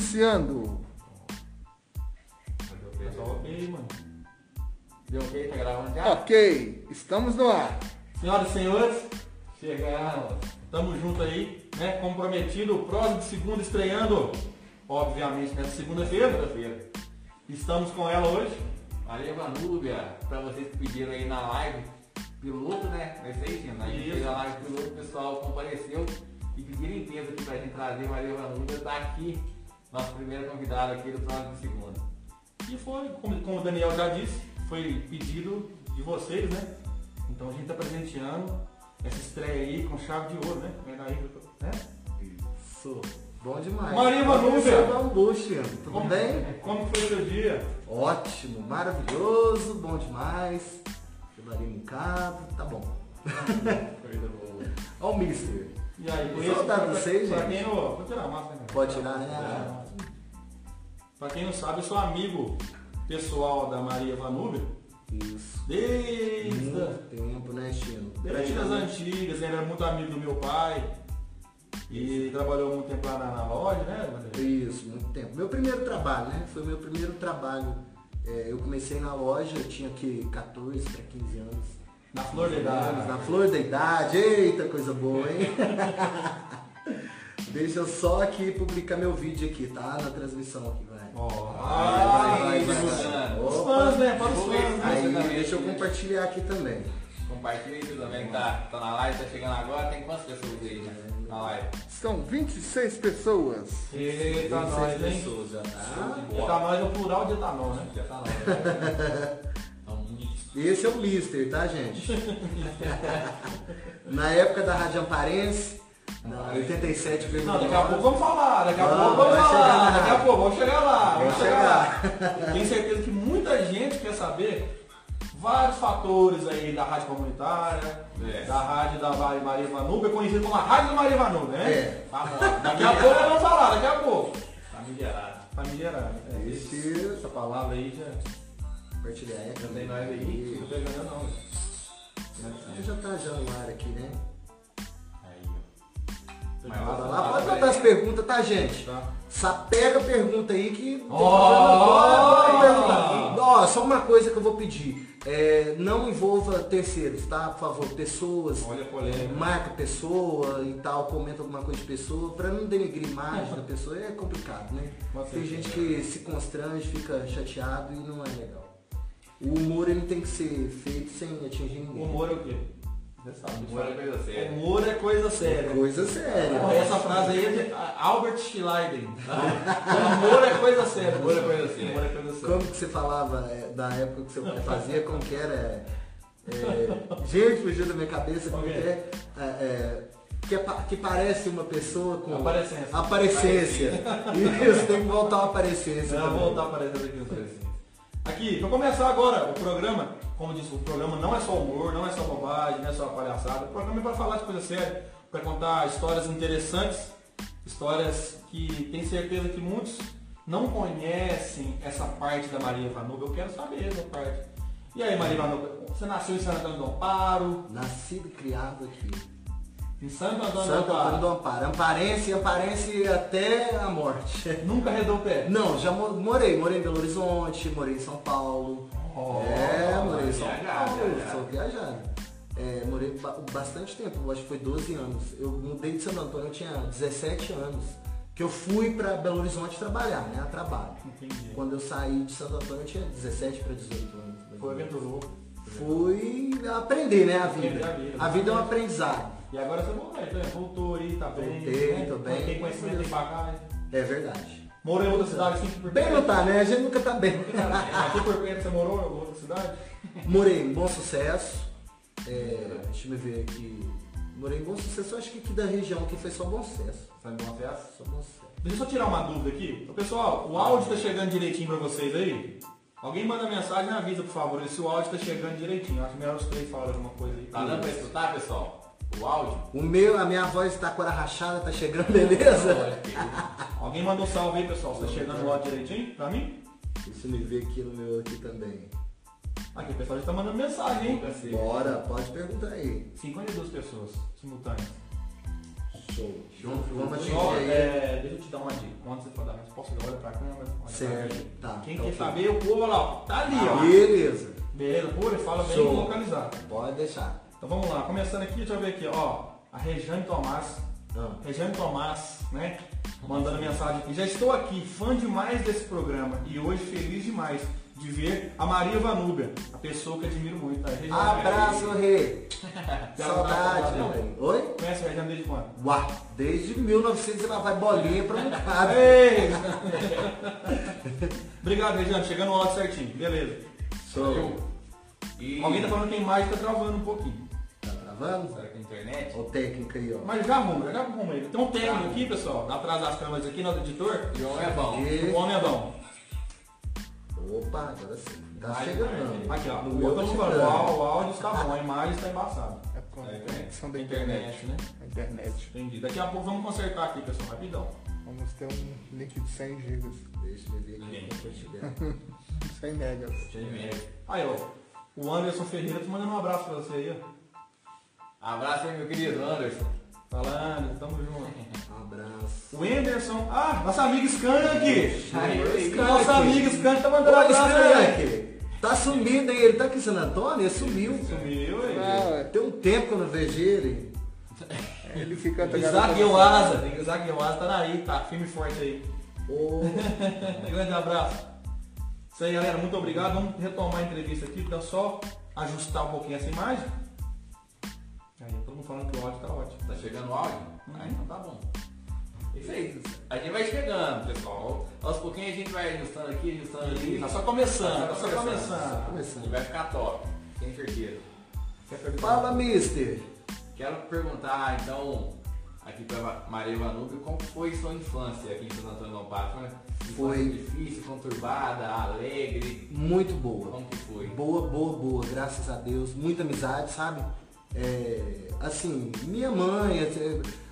Iniciando. Ok, mano. Deu ok? Tá gravando já? Ok, estamos no ar. Senhoras e senhores, chegamos. Tamo junto aí, né? Comprometido, próximo de segunda estreando, obviamente, nessa segunda-feira. Segunda-feira. Estamos com ela hoje. Maria Vanúbia, pra vocês que pediram aí na live piloto, né? Vai ser isso, né? A gente fez a live piloto, o pessoal compareceu e pediram em peso aqui pra gente trazer Maria Vanúbia, tá aqui, nosso primeiro convidado aqui do próximo de segunda. E foi, como, como o Daniel já disse, foi pedido de vocês, né? Então a gente tá presenteando essa estreia aí com chave de ouro, né? Né? Isso. Bom demais. Maria. Você dá um. Tudo Como- bem? Como foi o seu dia? Ótimo, maravilhoso, bom demais. Chamaria em casa, tá bom. Coisa boa. Ó o Mister. E aí, Que saudade de vocês, pra gente. quem não. Vou tirar a máscara, né? Pode tirar, né? Vou tirar a máscara. Pra quem não sabe, eu sou amigo pessoal da Maria Vanúbia Isso. desde, Muito tempo, né, Chino? desde as antigas, ele era muito amigo do meu pai e trabalhou muito tempo lá na, na loja, né? Isso, muito tempo. Meu primeiro trabalho, né? Foi meu primeiro trabalho. É, eu comecei na loja, eu tinha que 14 para 15 anos. Na flor da idade. Na flor da idade, eita coisa boa, hein? Deixa eu só aqui publicar meu vídeo aqui, tá? Na transmissão aqui. Ó, ai. Os fãs, né? Para os fãs. Aí, deixa eu compartilhar aqui também. Compartilha também que tá, tá na live, tá chegando agora, tem quantas pessoas aí né? na live? São 26 pessoas. Eita, nós, hein? pessoas já, tá? Etanol é o plural de etanol, né? Já tá muito. Esse é o Mister, tá, gente? Na época da Rádio Amparense, na 87 Não, daqui a pouco vamos falar, daqui a Vamos, pouco vamos falar, chegar lá. daqui a pouco vamos chegar lá, vamos Vai chegar lá. Tenho certeza que muita gente quer saber vários fatores aí da rádio comunitária, É. da rádio da Maria Maria Vanúbia, conhecida como a Rádio da Maria Vanúbia, né? É. Famosa. Daqui a pouco vamos falar, daqui a pouco. Familiarado. Familiar. É, Esse- essa palavra aí já Compartilhar. Também nós aí. não pegando não. Já tá já no ar aqui, né? Lá, lá, pode mandar as perguntas, tá, gente? Tá? Sapega a pergunta aí que. Bora, bora perguntar. Ó, só uma coisa que eu vou pedir. É, não envolva terceiros, tá? Por favor, pessoas. Olha polêmica. Marca pessoa e tal, comenta alguma coisa de pessoa, pra não denegrir imagem da pessoa é complicado, né? Com Tem gente que se constrange, fica chateado e não é legal. O humor ele tem que ser feito sem atingir ninguém. Humor é o quê? Você sabe. Humor é coisa séria. Humor é coisa séria. Coisa séria. Porra, Essa frase aí é de Albert Schleiden. Humor é coisa séria. Humor é coisa séria. Humor é coisa séria. Como que você falava é, da época que seu pai fazia, como que era? É, é, gente, fugiu da minha cabeça, como que é? É, é, que, é pa- que parece uma pessoa com. Aparecência. Aparecência. Isso, tem que voltar a aparecência. Voltar aqui nos dois. Aqui, para começar agora, o programa, como disse, o programa não é só humor, não é só bobagem, não é só palhaçada. O programa é para falar de coisa séria, para contar histórias interessantes, histórias que tem certeza que muitos não conhecem essa parte da Maria Vanúbia. Eu quero saber essa parte. E aí, Maria Vanúbia, você nasceu em Santo Antônio do Amparo, Nascido e criado aqui. Em Santo Antônio do Santo Antônio do Amparo. Amparo. Amparense, Amparense até a morte. Nunca redou o pé. Não, já mo- morei. Morei em Belo Horizonte, morei em São Paulo. Oh, é, morei em São viajado, Paulo, viajado. sou viajado. É, morei ba- bastante tempo, acho que foi 12 anos. Eu mudei de Santo Antônio, eu tinha 17 anos. Que eu fui para Belo Horizonte trabalhar, né? A trabalho. Entendi. Quando eu saí de Santo Antônio, eu tinha 17 para 18 anos. Foi menos. aventuroso. Fui aprender, né? A vida. A vida é um aprendizado. E agora você voltou, então, voltou aí, tá bem. Voltei, né? tô bem. Tem conhecimento tem bagagem. É verdade. Morou em outra cidade, assim, por Bem não tá, né? A gente nunca tá bem. Aqui por perto você morou em outra cidade? Morei em Bom Sucesso. É, deixa eu ver aqui. Morei em Bom Sucesso, eu acho que aqui da região aqui foi só Bom Sucesso. De uma festa? Só Bom Sucesso. Deixa eu só tirar uma dúvida aqui. Pessoal, o áudio tá chegando direitinho pra vocês aí? Alguém manda mensagem e avisa, por favor, se o áudio tá chegando direitinho. Acho melhor os três falarem alguma coisa aí. Tá dando pra escutar, pessoal? O áudio? O meu, a minha voz tá com a rachada, tá chegando, beleza? Alguém manda um salve aí, pessoal. Tá chegando áudio direitinho pra mim? Deixa eu me ver aqui no meu aqui também. Aqui o pessoal já tá mandando mensagem, hein? Bora, pode perguntar aí. 52 pessoas simultâneas. Show. Vamos, vamos aí. é, deixa eu te dar uma dica. Quando você for dar a resposta, olha pra câmera. olha Certo, tá, Quem tá quer ok. saber, o povo, lá, tá ali, ó. Beleza. Beleza, pura, fala bem Show. localizado. Pode deixar. Então vamos lá, começando aqui, deixa eu ver aqui, ó. A Rejane Tomás. Ah. Rejane Tomás, né? Mandando mensagem aqui. Já estou aqui, fã demais desse programa e hoje feliz demais de ver a Maria Vanúbia, a pessoa que admiro muito. A Rejane, Abraço, Rê. Ela Saudade, tá- meu bem. Oi? Conhece a Rejane desde quando? Uá, desde 1900 ela vai bolinha pra um cara. Ei! Obrigado, Rejane. Chegando áudio certinho. Beleza. Show. E... Alguém tá falando que a imagem tá travando um pouquinho. Travando? Será que é internet? O técnico aí, ó. Mas já arruma, já arruma ele. Tem um técnico aqui, pessoal, atrás das câmeras aqui, nosso editor. João é bom. O homem é bom. Opa, agora sim. Tá Vai, chegando. vai. Aqui, ó. No O meu tá chegando. O áudio- o áudio está bom, a imagem está embaçada. É por causa É, da conexão da A internet. né? A internet. Entendi. Daqui a pouco vamos consertar aqui, pessoal, rapidão. Vamos ter um link de 100 gigas. Deixa eu ver aqui quanto eu chegar. 100 megas. Aí, ó. O Anderson Ferreira tá mandando um abraço pra você aí, ó. Abraço aí, meu querido Anderson. Falando, tamo junto. Um abraço. O Anderson. Ah, nosso amigo Skank! Aí, Nosso amigo Skank tá mandando Ô, abraço aí. Tá sumindo aí. Ele tá aqui em San Antônio? Ele sumiu. Sumiu, aí. Ah, Tem um tempo que eu não vejo ele. ele fica O Isaac. O Isaac Euasa tá aí, tá firme e forte aí. Ô, Grande abraço. Isso aí, galera. Muito obrigado. Vamos retomar a entrevista aqui. Dá só ajustar um pouquinho essa imagem. Todo mundo falando que o áudio tá ótimo. Tá chegando o áudio? Ah, então tá bom. Aí, a gente vai chegando, pessoal. Aos pouquinhos a gente vai ajustando aqui, ajustando ali. Tá só começando, tá só começando. começando. E vai ficar top, tenho certeza. Fala, mister. Quero perguntar então aqui para Maria Vanube, como foi sua infância aqui em Santo Antônio infância Foi. difícil, conturbada, alegre. Muito boa. Como que foi? Boa, boa, boa, graças a Deus. Muita amizade, sabe? É, assim, minha mãe,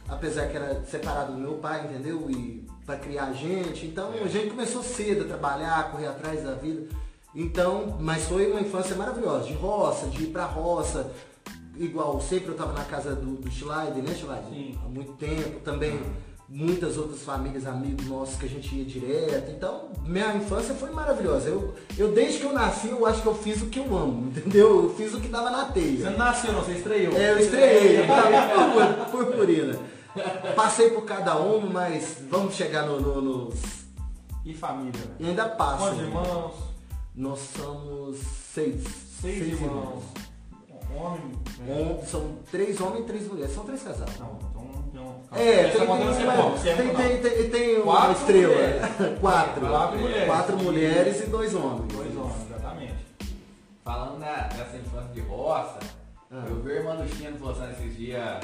apesar que era separada do meu pai, entendeu? E para criar a gente, então a gente começou cedo a trabalhar, a correr atrás da vida. Então, mas foi uma infância maravilhosa, de roça, de ir pra roça. Igual sempre eu estava na casa do, do Schleider, né, Schleider? Sim. Há muito tempo também. Muitas outras famílias, amigos nossos que a gente ia direto. Então, minha infância foi maravilhosa. Eu, eu desde que eu nasci, eu acho que eu fiz o que eu amo, entendeu? Eu fiz o que dava na Você teia. não nasceu, não, você estreou. É, eu estreiei, tá? Pur- purpurina. Passei por cada um, mas vamos chegar no, no- nos. E família? E ainda passo. Quantos irmãos? Nós somos seis. Seis, irmãos. Homem. né? Um- são três homens e três mulheres. São três casais. Não, não. É, Essa tem, tem, é é tem, tem, tem, tem uma Quatro estrela. mulheres. Quatro. Quatro mulheres. Quatro mulheres e dois homens. Dois homens, exatamente. Falando dessa infância de roça, Ah. eu vi a irmã do Chino postando esses dias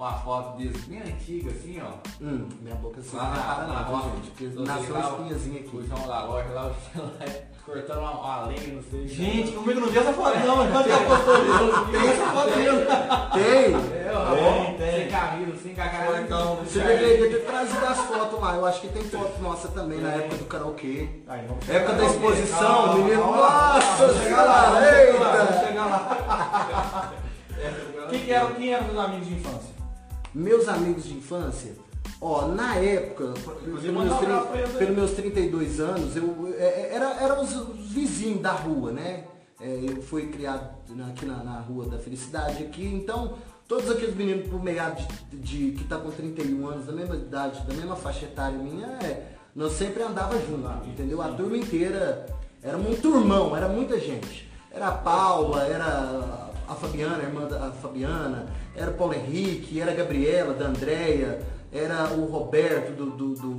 uma foto deles bem antiga assim, ó. Hum, minha boca assim Lá não na, para na viu, gente, porque eu nasceu uma lá, espinhazinha O aqui. João da loja lá, o lá, cortando uma, uma lenha, não sei. Gente, comigo não vi essa foto não, mas quando já postou isso? Tem essa foto mesmo. Tem! É, ó, Tem, tem. Sem camisa, sem com a cara Então, Você deveria ter trazido as fotos lá. Eu acho que tem foto nossa também na época do karaokê. Época da lá. exposição, menino. Nossa chegar lá, lá, eita! chegar lá. Quem que eram, quem eram seus amigos de infância? Meus amigos de infância, ó, na época, pelos meus, manda um trin- abraço pra eles aí. pelos meus 32 anos, eu é, é, era, eram os, os vizinhos da rua, né? É, eu fui criado aqui na, na rua da Felicidade aqui, então todos aqueles meninos por meado de, de- que tá com 31 anos, da mesma idade, da mesma faixa etária minha, é, nós sempre andava junto, entendeu? A turma inteira era um turmão, era muita gente. Era a Paula, era a Fabiana, a irmã da Fabiana, era o Paulo Henrique, era a Gabriela, da Andréia, era o Roberto do, do, do,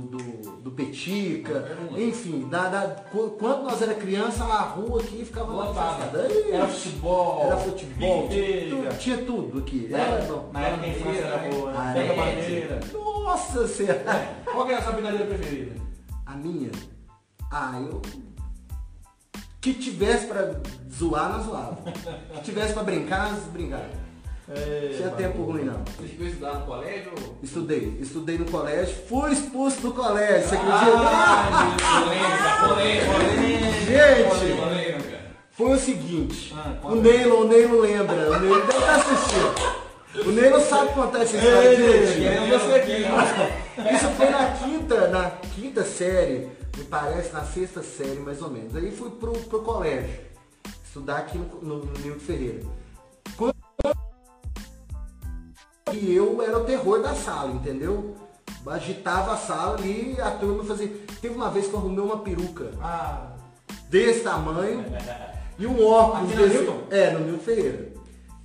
do- Petica, enfim, da, da- qu- quando nós era criança, a rua aqui ficava Lotada. Era futebol. Era futebol, tinha, tinha tudo aqui. Né? Era bom. Na época a infância era boa, né? Pega era. bandeira. Nossa senhora! Qual que era a sua brincadeira preferida? A minha? Ah, eu. Que tivesse pra zoar, nós zoava. Que tivesse pra brincar, nós brincava. Não tinha tempo ruim não. Você chegou a estudar no colégio? ou- Estudei, estudei no colégio, fui expulso do colégio, você Ah, acredita? Polêmica, polêmica, Gente! polêmica. Foi o seguinte, Ah, o Neilo, o Neilo lembra, o Neilo deve estar assistindo. O Ney não sabe contar essa história Ei, direitinho. Isso foi na quinta, na quinta série, me parece, na sexta série mais ou menos. Aí fui pro, pro colégio, estudar aqui no, no, no Nilton Ferreira. Quando- E eu era o terror da sala, entendeu? Agitava a sala ali, a turma fazia. Teve uma vez que eu arrumei uma peruca Ah, desse tamanho e um óculos Aqui desse. Newton? É, no Nilton Ferreira.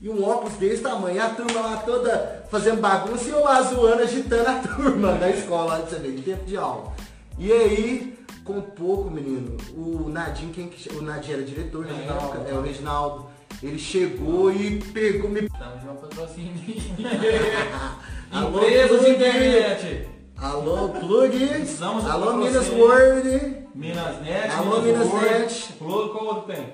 E um óculos desse tamanho. E a turma lá toda fazendo bagunça e eu lá zoando, agitando a turma da escola, você ver, em tempo de aula. E aí, com pouco, menino, o Nadinho, quem que, o Nadinho era diretor na Reginaldo. época, é o Reginaldo. Ele chegou e pegou, me. Estamos de um patrocínio. Empresas de internet. Alô, Plug! Do Alô, Minas. Word! Minas Net, Alô, Minas Word. Net. Plug, qual outro tem?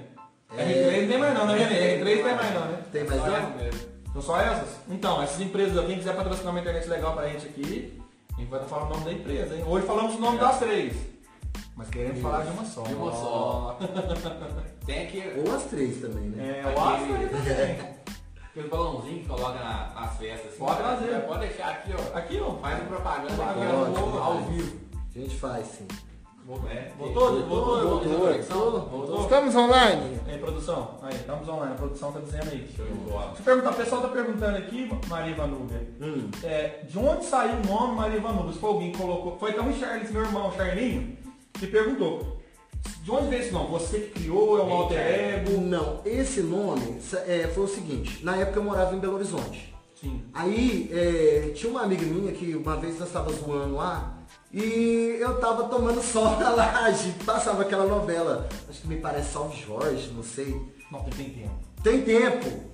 É. R3 não tem mais não, né? R3 tem mais não, né? Tem mais mesmo. São só essas? Então, essas empresas, quem quiser patrocinar uma internet legal pra gente aqui, a gente vai falando o nome da empresa, hein? Hoje falamos o nome das três. Mas queremos falar de uma só. De uma só. Tem aqui Ou as três também, né? É, eu acho que também. aquele balãozinho que coloca na- nas festas. assim. Pode trazer. Pode deixar aqui, ó. Aqui, ó. Faz uma propaganda ó, boa. ao vivo. A gente faz sim. É, Voltou? Voltou? voltou, Voltou? Voltou? Estamos online? Aí, produção. Aí, estamos online. A produção tá dizendo aí. Show de bola. Deixa eu perguntar, o pessoal tá perguntando aqui, Maria Vanúbia. Hum. É, de onde saiu o nome Maria Vanúbia? Se foi alguém que colocou. Foi então o Charles, meu irmão, o Charlinho, que perguntou. De onde veio esse nome? Você que criou, é um alter Charles. ego? Não, esse nome é, foi o seguinte, na época eu morava em Belo Horizonte. Sim. Aí é, tinha uma amiga minha que uma vez nós estávamos zoando lá e eu tava tomando sol na laje, passava aquela novela, acho que me parece Salve Jorge, não sei. Não, tem tempo. Tem tempo.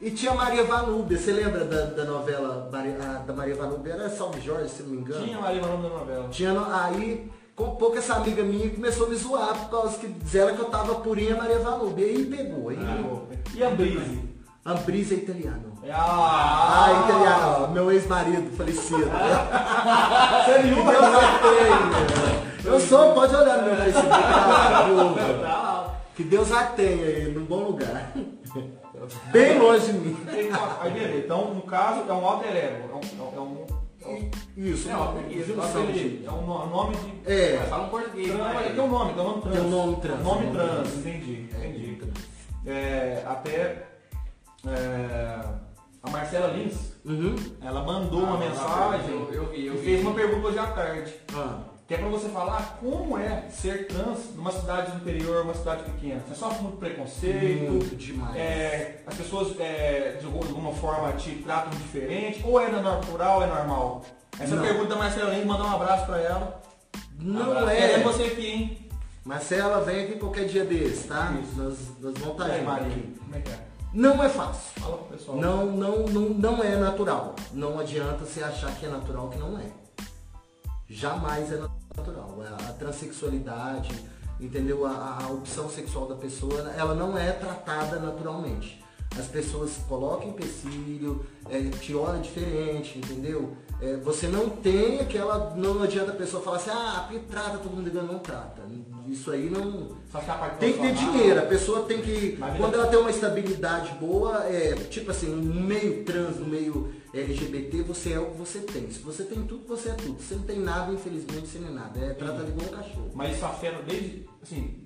E tinha Maria Vanúbia, você lembra da, da novela Maria- da Maria Vanúbia? Era Salve Jorge, se não me engano. Tinha Maria Vanúbia na novela. Tinha aí, com pouco essa amiga minha começou a me zoar por causa que disseram que eu tava purinha Maria Vanúbia. Aí pegou, aí E a Brise? Ambrisa é italiano. Ah, Ah, italiano, meu ex-marido falecido. Deus a tenha. Eu sou, pode olhar no meu Facebook. tá, viu? Que Deus a tenha aí, num bom lugar. Bem longe de mim. Então, no caso, é um alter ego. É um. É um, é um Isso, É, isso, junção de- é um no- nome de. É, Mas fala um português, Trans, né? tem um nome, tem um nome trans. Tem um nome trans, um nome trans, trans. entendi, entendi. É, até é, a Marcela Lins, Uhum. ela mandou Ah, uma eu- mensagem eu vi, eu e vi. fez uma pergunta hoje à tarde. Ah, Que é pra você falar como é ser trans numa cidade do interior, uma cidade pequena. Você sofre muito preconceito, muito demais. é, as pessoas é, de alguma- forma te tratam diferente, ou é natural, é normal? Essa Não. pergunta da Marcela Lins, mandar um abraço pra ela. Não Abraço. Querendo é. você aqui, hein? Marcela, vem aqui qualquer dia desse, tá? Isso. Nós, nós vamos estar aí, juntos Maria, aqui. como é que é? Não é fácil. Fala pro pessoal. Não, não, não, não é natural. Não adianta você achar que é natural que não é. Jamais é natural. A, a transexualidade, entendeu? A, a opção sexual da pessoa, ela não é tratada naturalmente. As pessoas colocam empecilho, é, te olham diferente, entendeu? É, você não tem aquela. Não adianta a pessoa falar assim, ah, trata todo mundo igual, não trata. Isso aí não. Só que Tem que ter dinheiro, a pessoa tem que. Quando ela tem uma estabilidade boa, é, tipo assim, no meio trans, no meio LGBT, você é o que você tem. Se você tem tudo, você é tudo. Se você não tem nada, infelizmente, você não é nada. É tratado igual um cachorro. Mas isso afeta desde. Assim,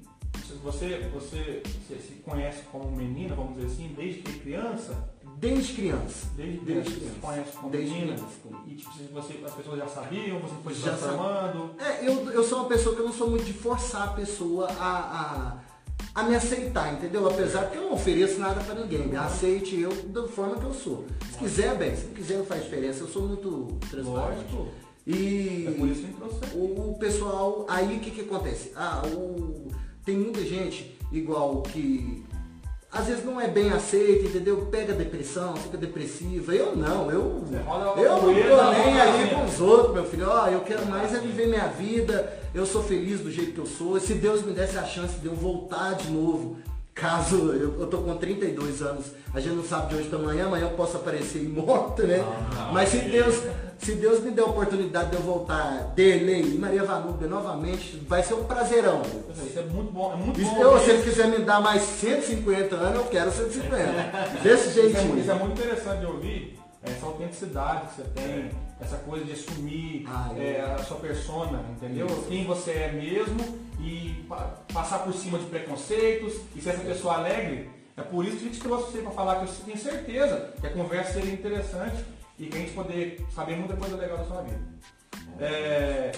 você, você, você se conhece como menina, vamos dizer assim, desde que criança, Desde criança. desde, Desde criança, você conhece como Desde menina, criança. e tipo, você, as pessoas já sabiam, você foi se Já transformando. É, eu, eu sou uma pessoa que eu não sou muito de forçar a pessoa a, a, a me aceitar, entendeu? Apesar que eu não ofereço nada pra ninguém. Me aceite eu da forma que eu sou. Se quiser, bem. Se não quiser, não faz diferença. Eu sou muito transparente. Lógico. E É o pessoal, aí o que, que acontece? Ah, o, tem muita gente igual que às vezes não é bem aceita, entendeu? Pega depressão, fica depressiva. Eu não, eu, eu não tô nem aí com os outros, meu filho. Ó, eu quero mais é viver minha vida, eu sou feliz do jeito que eu sou. Se Deus me desse a chance de eu voltar de novo, caso eu, eu tô com 32 anos, a gente não sabe de hoje para amanhã, amanhã eu posso aparecer em moto, né? Mas se Deus, se Deus me der a oportunidade de eu voltar, Derlei e Maria Vanúbia novamente, vai ser um prazerão. Isso é muito bom, é muito Isso, bom. eu, ver se ele isso. quiser me dar mais 150 anos, eu quero 150. Desse Isso é, jeitinho. isso é muito interessante de ouvir, essa autenticidade que você tem, essa coisa de assumir Ah, eu- é, a sua persona, entendeu? Quem você é mesmo e pa- passar por cima de preconceitos e ser essa pessoa alegre. É por isso que a gente trouxe você para falar que eu tenho certeza que a conversa seria interessante e que a gente poder saber muita coisa legal da sua vida. É,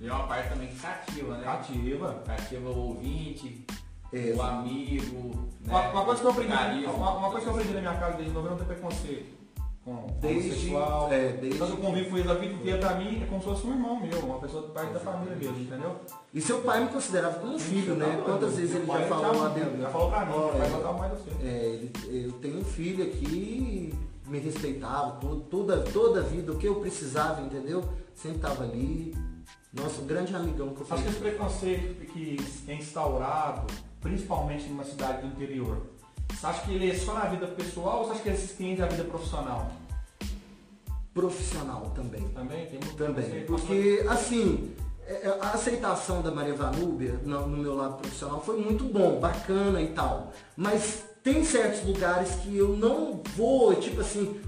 E é uma parte também que cativa, né? cativa. Cativa o ouvinte, É, o amigo. Né? Uma, uma coisa que eu aprendi, Carisma. uma, uma coisa que eu aprendi na minha casa desde é não ter preconceito com Desde- homossexual. é, desde- eu convivo com eles a vida inteira, pra mim é como se fosse um irmão meu, uma pessoa de parte da família mesmo, entendeu? E seu pai me considerava como filho, né? Quantas vezes ele pai já falou lá dentro? já falou pra mim, pai é, gostava mais você. É, ele- eu tenho um filho aqui, me respeitava, to- toda, toda a vida, o que eu precisava, entendeu? Sempre estava ali. Nossa, um grande amigão que eu Acho que esse preconceito que é instaurado, principalmente numa cidade do interior, você acha que ele é só na vida pessoal ou você acha que ele se estende à vida profissional? Profissional também. Também? Tem muito Também. Porque, assim, é, é, a aceitação da Maria Vanúbia no meu lado profissional foi muito bom, bacana e tal. Mas tem certos lugares que eu não vou, tipo assim,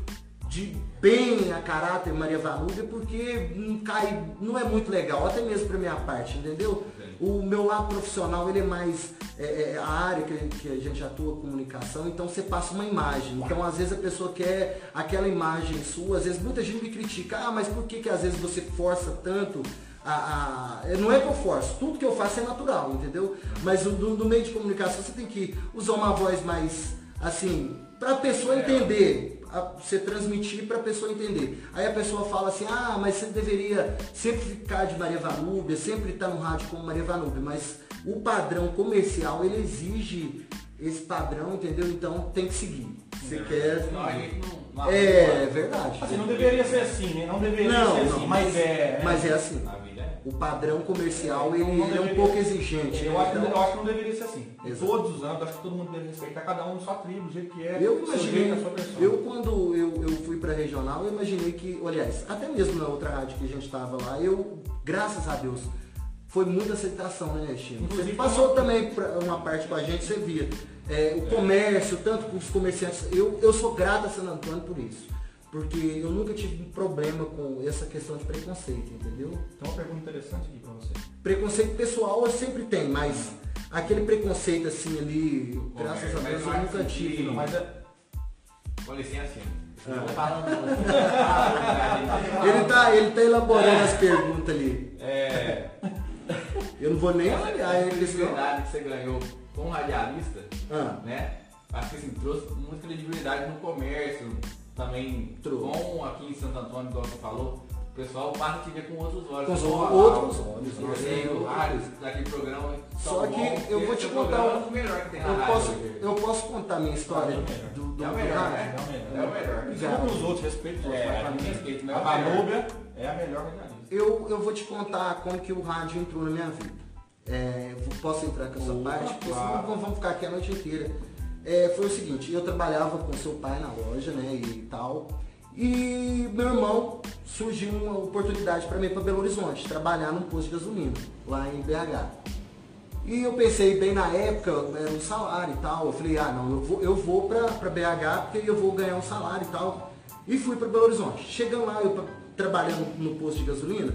de bem a caráter Maria Vanúbia, porque não cai, não é muito legal, até mesmo pra minha parte, entendeu? O meu lado profissional, ele é mais é, é, a área que, que a gente atua comunicação, então você passa uma imagem. Então, às vezes a pessoa quer aquela imagem sua, às vezes muita gente me critica, ah, mas por que, que às vezes você força tanto a, a- Não é que eu forço, tudo que eu faço é natural, entendeu? Mas no, no meio de comunicação você tem que usar uma voz mais assim, pra pessoa entender a- você transmitir para a pessoa entender. Aí a pessoa fala assim, ah, mas você deveria sempre ficar de Maria Vanúbia, sempre estar no rádio como Maria Vanúbia, mas o padrão comercial, ele exige esse padrão, entendeu? Então tem que seguir. Você quer... Senão a gente não, não É, verdade. Assim, não deveria ser assim, né? Não deveria Não, ser não, assim, mas é. Mas é assim. É. O padrão comercial, ele, Não ele é um deveria- pouco exigente. Eu né? acho, que- Então, eu acho que não deveria ser assim. Exato. todos os anos, acho que todo mundo deve respeitar cada um na sua tribo, do jeito que é, Eu imaginei, jeito, a sua eu quando eu, eu fui pra regional, eu imaginei que, aliás, até mesmo na outra rádio que a gente estava lá, eu, graças a Deus, foi muita aceitação, né, Chino? Você passou uma- também pra uma parte com a gente, você via. é, o comércio, tanto com os comerciantes, eu, eu sou grato a San Antônio por isso. Porque eu nunca tive um problema com essa questão de preconceito, entendeu? Tem uma pergunta interessante aqui pra você. Preconceito pessoal eu sempre tenho, mas aquele preconceito assim ali, graças a mas Deus, eu acho nunca tive. não. Mas é, Com licença, Ah. vou falando. Ele tá, ele tá elaborando as perguntas ali. É, Eu não vou nem essa olhar ele credibilidade que você ganhou como radialista, Ah, né? Acho que assim, trouxe muita credibilidade no comércio, também com aqui em Santo Antônio, igual você falou, o pessoal passa a te ver com outros olhos. Com Como, ah, outros olhos, E nossa, aí, é o outra rádio, coisa. daquele programa. Só que bom, eu vou te contar é um- melhores que tem eu rádio. posso, eu posso contar minha história É melhor. do, do, É o melhor, rádio? é o melhor. É o melhor. Desculpa os outros, respeito os. É, respeito, a é melhor. Vanúbia é a melhor. Eu, eu vou te contar como que o rádio entrou na minha vida. É, posso entrar com essa parte? Porque senão vamos ficar aqui a noite inteira. É, foi o seguinte, eu trabalhava com seu pai na loja, né, e tal. E meu irmão surgiu uma oportunidade para mim para Belo Horizonte, trabalhar num posto de gasolina, lá em BH. E eu pensei bem na época, era um salário e tal. Eu falei, ah não, eu vou, eu vou pra BH porque eu vou ganhar um salário e tal. E fui pra Belo Horizonte. Chegando lá, eu trabalhando no posto de gasolina,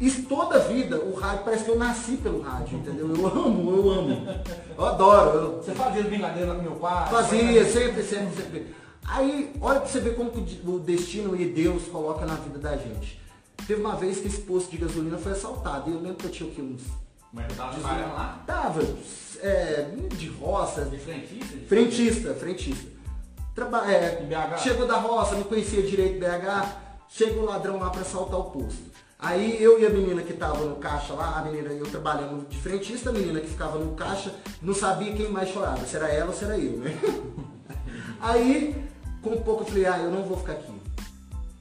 e toda a vida o rádio parece que eu nasci pelo rádio, entendeu? Eu amo, eu amo. Eu adoro. Eu, Você fazia brincadeira lá com meu pai? Fazia, sempre, sempre, sempre. Aí, olha pra você ver como que o de- o destino e Deus coloca na vida da gente. Teve uma vez que esse posto de gasolina foi assaltado. E eu lembro que eu tinha o quê? Uns. Mas tava trabalhando lá, Tava, é, de roça, de frentista, de frentista, frentista. Traba é, BH? chegou da roça, não conhecia direito BH, chega o ladrão lá pra assaltar o posto. Aí eu e a menina que tava no caixa lá, a menina, eu trabalhando de frentista, a menina que ficava no caixa, não sabia quem mais chorava, se era ela ou se era eu, né? Aí, com um pouco eu falei, ah, eu não vou ficar aqui.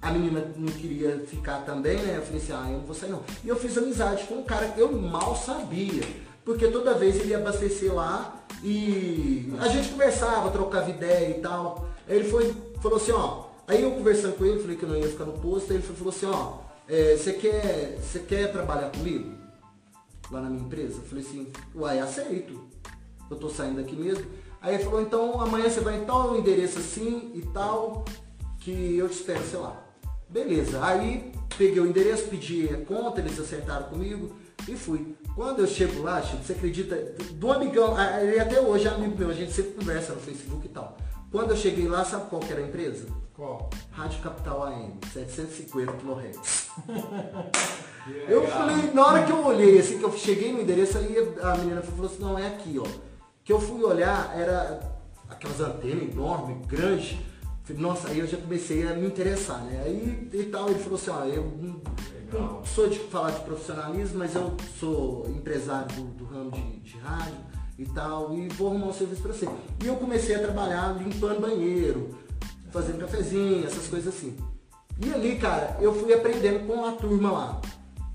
A menina não queria ficar também, né? Eu falei assim, ah, eu não vou sair não. E eu fiz amizade com um cara que eu mal sabia. Porque toda vez ele ia abastecer lá e a gente conversava, trocava ideia e tal. Aí ele foi, falou assim, ó. Aí eu conversando com ele, falei que eu não ia ficar no posto, aí ele falou assim, ó, é, você quer, você quer trabalhar comigo? Lá na minha empresa? Eu falei assim, uai, aceito. Eu tô saindo daqui mesmo. Aí ele falou, então amanhã você vai em tal endereço assim e tal, que eu te espero, sei lá. Beleza, aí peguei o endereço, pedi a conta, eles acertaram comigo e fui. Quando eu chego lá, você acredita, do amigão, ele até hoje é amigo meu, a gente sempre conversa no Facebook e tal. Quando eu cheguei lá, sabe qual era a empresa? Qual? Rádio Capital AM, 750 kHz. Eu falei, na hora que eu olhei, assim, que eu cheguei no endereço, aí a menina falou assim, não, é aqui, ó. Que eu fui olhar, era aquelas antenas enormes, grandes. Falei, Nossa, aí eu já comecei a me interessar, né? Aí e tal, ele falou assim, ó, eu não, não sou de falar de profissionalismo, mas eu sou empresário do, do ramo de, de rádio e tal, e vou arrumar um serviço pra você. E eu comecei a trabalhar limpando banheiro, fazendo cafezinho, essas coisas assim. E ali, cara, eu fui aprendendo com a turma lá.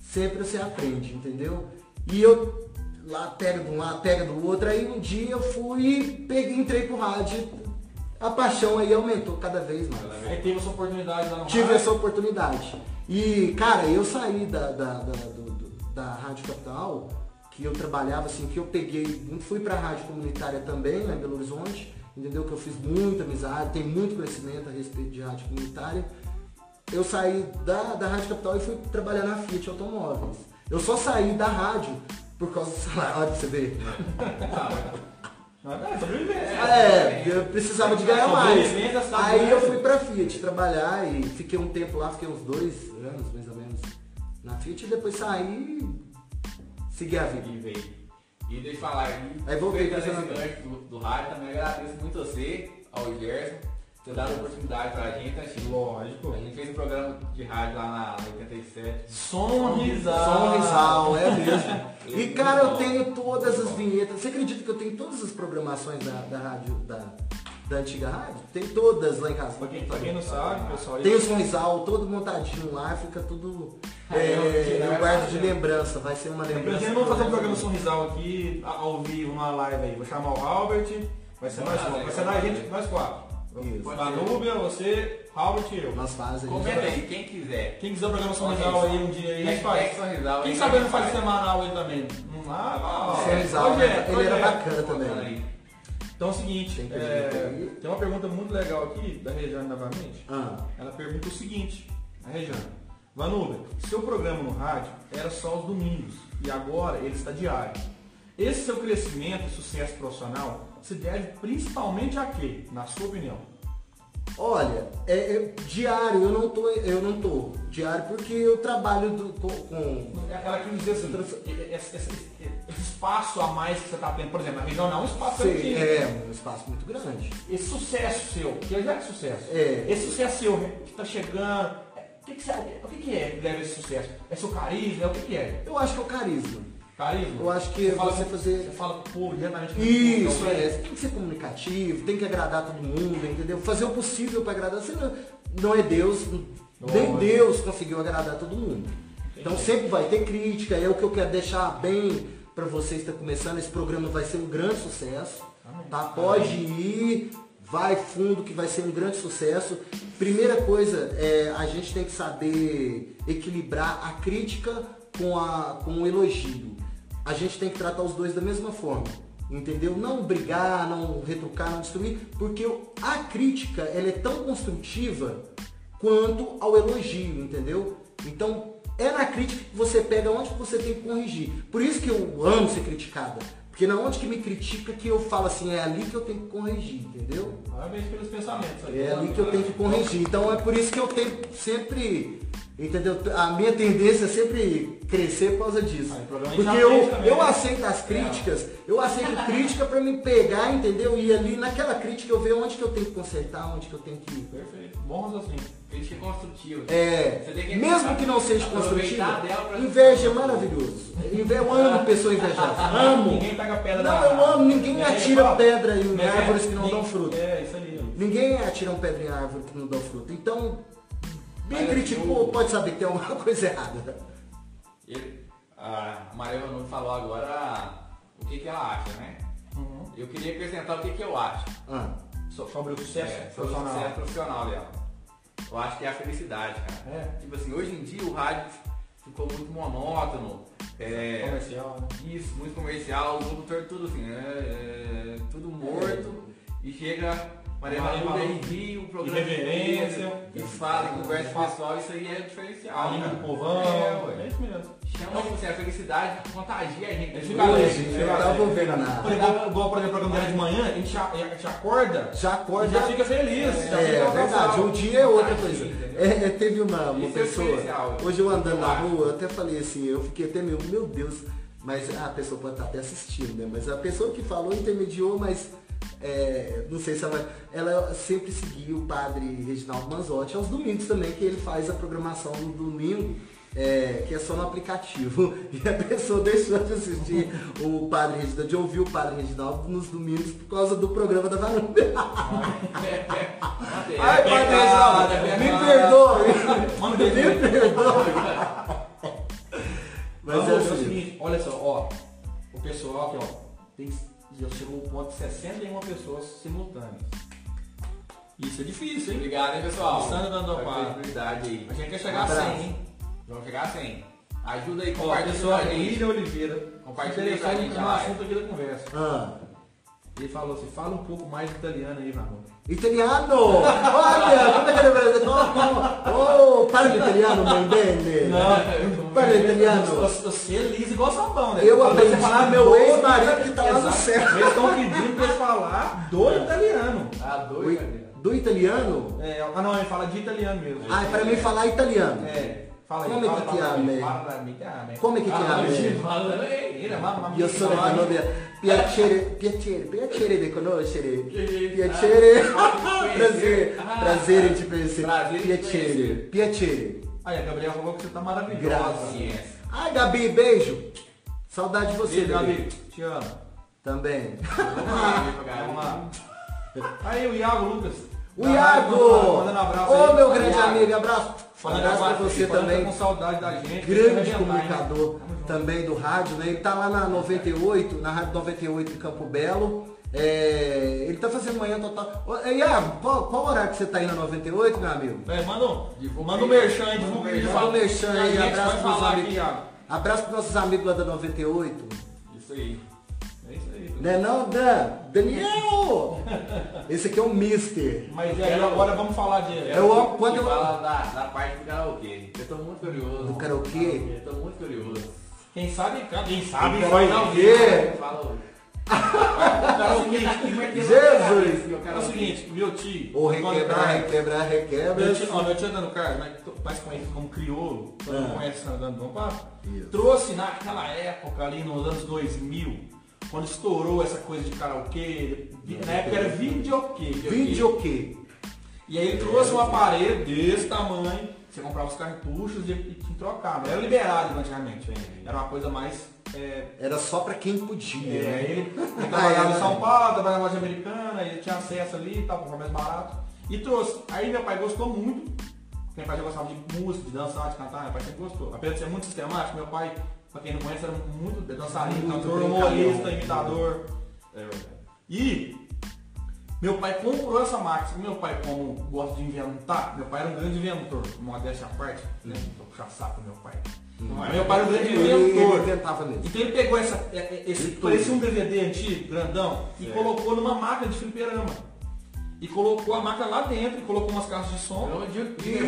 Sempre você aprende, entendeu? E eu lá pega de um lado, pega do outro, aí um dia eu fui, peguei, entrei pro rádio, a paixão aí aumentou cada vez mais. Aí teve essa oportunidade lá no Tive rádio. essa oportunidade. E, cara, eu saí da, da, da, do- da Rádio Capital, que eu trabalhava assim, que eu peguei, fui pra rádio comunitária também, lá em Belo Horizonte, entendeu? Que eu fiz muita amizade, tenho muito conhecimento a respeito de rádio comunitária. Eu saí da, da Rádio Capital e fui trabalhar na Fiat Automóveis. Eu só saí da rádio por causa do salário, olha pra você ver. É, eu precisava de ganhar mais. Aí eu fui pra Fiat trabalhar e fiquei um tempo lá, fiquei uns dois anos mais ou menos na Fiat e depois saí e segui a vida. E. E deixa eu falar aqui. Aí voltei aproveitando pra esse gancho do, do rádio, também agradeço muito a você, ao Gerson, por ter dado a oportunidade pra gente, né, Chico? Lógico. A gente fez um programa de rádio lá na 87. Sonrisal. Sonrisal, é mesmo. E cara, eu tenho todas as vinhetas. Você acredita que eu tenho todas as programações da, da rádio, da, da antiga rádio? Tem todas lá em casa. Pra quem, pra quem não sabe, pessoal, Tem o sonrisal todo montadinho lá, fica tudo. É, eu guardo de lembrança, vai ser uma lembrança. Inclusive, vamos fazer um programa Sonrisal aqui, ao vivo, numa live aí. Vou chamar o Albert, vai ser nós quatro. Vai ser nós, gente, nós quatro. Danúbia, você, Albert e eu. Nós faz, a gente Comenta aí, quem quiser. Quem quiser o programa Sonrisal aí um dia aí, a gente faz. Quem sabe não faz. semanal aí também. Não, ah, Sonrisal, projeto, ele era Bacana também. Então é o seguinte, Tem é, tem uma pergunta muito legal aqui da Regiane novamente. Ah, Ela pergunta o seguinte, a Regiane, Vanuga, seu programa no rádio era só os domingos e agora ele está diário. Esse seu crescimento e sucesso profissional se deve principalmente a quê, na sua opinião? olha, é, é diário, eu não tô, eu não tô diário porque eu trabalho do- com, com- Ela quer dizer assim, esse, esse- esse espaço a mais que você está tendo, por exemplo, a região não é um espaço sei, pequeno. é um espaço muito grande. Esse sucesso seu, que já é sucesso, É. esse sucesso seu que está chegando, é, o que, que, você- o que, que é que leva esse sucesso? É seu carisma? É o que, que é? Eu acho que é o carisma. Carisma? Eu acho que fala você fazer- Você fala pô, Isso, é. Você tem que ser comunicativo, tem que agradar todo mundo, entendeu? Fazer o possível para agradar. Você não, não é Deus, nem. Deus conseguiu agradar todo mundo. Então sempre vai ter crítica, é o que eu quero deixar bem para vocês que estão começando. Esse programa vai ser um grande sucesso. Tá? Pode ir, vai fundo que vai ser um grande sucesso. Primeira coisa, é, a gente tem que saber equilibrar a crítica com, a, com o elogio. A gente tem que tratar os dois da mesma forma. Entendeu? Não brigar, não retrucar, não destruir, porque a crítica ela é tão construtiva quanto ao elogio, entendeu? Então, é na crítica que você pega onde você tem que corrigir. Por isso que eu amo ser criticada. Porque na onde que me critica que eu falo assim, é ali que eu tenho que corrigir, entendeu? Parabéns pelos pensamentos. É ali que eu tenho que corrigir. Então é por isso que eu tenho sempre, entendeu? A minha tendência é sempre crescer por causa disso. Ah, Porque eu, também, eu né? aceito as críticas, eu aceito crítica para me pegar, entendeu? E ali naquela crítica eu ver onde que eu tenho que consertar, onde que eu tenho que Perfeito. Bom raciocínio. Crítica construtiva. É, Você tem que mesmo que não seja construtiva, inveja é maravilhoso. Inve- Eu amo pessoa invejosa. Amo. Ninguém pega pedra Não, eu amo. Ninguém É, atira fala- pedra em É, árvores que não ninguém- dão fruto. É, isso aí. Ninguém atira um pedra em árvore que não dão fruto. Então, bem criticou, eu- pode saber que tem alguma coisa errada. Ele, a Maria Vanucci falou agora o que, que ela acha, né? Uhum. Eu queria acrescentar o que, que eu acho. Ah, So- Sobre o sucesso É, sobre o profissional. sucesso profissional dela. Eu acho que é a felicidade, cara. É. Tipo assim, hoje em dia o rádio ficou muito monótono. É, Comercial, né? isso, muito comercial, o locutor tudo assim, é, é, tudo morto. E chega Maria Maria Manuda. envia o programa. Irreverência. E fala, e conversa com o pessoal, isso aí é diferencial. A língua do povão. É. É isso mesmo. Chama tipo assim, a felicidade contagia a gente. Ele fica Hoje, alegre, eu tava vendo na... Por igual, igual, por exemplo, o programa de manhã, a gente, já- a gente acorda Já acorda... já fica feliz. É verdade, um dia é outra coisa. É, é, teve uma, é pessoa, hoje eu andando na rua, até falei assim, eu fiquei até meio, meu Deus, mas a pessoa pode estar até assistindo, né? Mas a pessoa que falou intermediou, mas é, não sei se ela, ela sempre seguia o padre Reginaldo Manzotti aos domingos também, que ele faz a programação no domingo. é, que é só no aplicativo. E a pessoa deixou de assistir o Padre Reginaldo, de ouvir o Padre Reginaldo nos domingos por causa do programa da Varanda. Ai, Padre Reginaldo, é me perdoe. Me perdoe. Mas Vamos, é é assim. olha só, ó. O pessoal aqui, ó, tem, já chegou ao ponto de 61 pessoas simultâneas. Isso é difícil, hein? Obrigado, hein, pessoal. Para. credibilidade aí. A gente quer chegar a Abraço. 100, hein? Vamos chegar a 100. Ajuda aí, compartilha pessoal, a Oliveira. Compartilha pra no gente no a assunto aqui da conversa. Ah. Ele falou assim, fala um pouco mais de italiano aí, Ramon. Italiano! Olha, como é que deve ser? Oh, italiano, meu bene? Parla italiano. Você é liso igual sambão, né? Eu aprendi falar meu do ex-marido que tá lá no céu. Eles estão pedindo pra falar do italiano. Tá O doido, i- cadê? Do italiano? É, ah não, ele fala de italiano mesmo. Ah, é para mim falar italiano. É, fala aí. Come fala, fala, ti fala, ami? Fala, mi chiami. Come che Ah, mia, Io sono. Canobbia. Piacere, piacere, piacere di conoscere. Piacere. Piacere. Ah, Prazer, ah, prazer de conhecer. de Piacere, piacere. Aí, a Gabriela falou que você tá maravilhosa. Yes. Ai, Gabi, beijo. Saudade de você, Beijo, Gabi. Gabi. Te amo. Também. Vamos lá. Aí, o Iago Lucas. O Iago! Mandando um abraço Ô, aí. meu grande Iago. amigo, abraço. Falando abraço pra você também. com saudade da gente. grande Arrebentar, hein? comunicador Tamo junto. também do rádio, né? Ele tá lá na 98, na Rádio 98 em Campo Belo. É, ele tá fazendo manhã total. Ô, é, Iago, qual, qual horário que você tá aí na 98, meu amigo? É, manda um, Divulga manda um merchan aí, divulga aí. Fala o merchan aí, abraço pros falar amigos. aqui. Abraço pros nossos amigos lá da 98. Isso aí. É isso aí. Né não, Dan? Daniel! Esse aqui é o Mister. Mas e aí, agora vamos falar de... É o- quando E eu- fala da, da parte do karaokê. Eu tô muito curioso. Do karaokê? Eu tô muito curioso. Quem sabe, quem sabe Do vai karaokê? Fala É o seguinte, Jesus! é o seguinte, meu tio... Ou requebrar, requebrar, requebra. Meu tio, ó, meu tio Antônio Carlos, mas tu- mais conhecido como crioulo, todo mundo conhece o Andando Bom Papo, trouxe naquela época ali nos anos 2000, quando estourou essa coisa de karaokê, na época era videokê. Videokê. E aí ele trouxe um aparelho desse tamanho, você comprava os cartuchos e, e tinha que trocar. Não era liberado antigamente, era uma coisa mais... é, Era só pra quem podia. é, né? ele, ele trabalhava é, em? São Paulo, trabalhava na loja americana, ele tinha acesso ali e tal, comprava mais barato. E trouxe. Aí meu pai gostou muito, meu pai já gostava de música, de dançar, de cantar, meu pai sempre gostou. Apesar de ser muito sistemático, meu pai, pra quem não conhece, era muito dançarino, cantor, humorista, imitador. É. E meu pai comprou essa máquina. Meu pai, como gosta de inventar, meu pai era um grande inventor, modéstia à parte, né? Vou puxar saco meu pai. Mas meu pai era um grande inventor. mesmo. Então ele pegou essa, é- é- esse, parecia um DVD antigo, grandão, e colocou numa máquina de fliperama. E colocou a máquina lá dentro, e colocou umas caixas de som. Então, de, de Isso,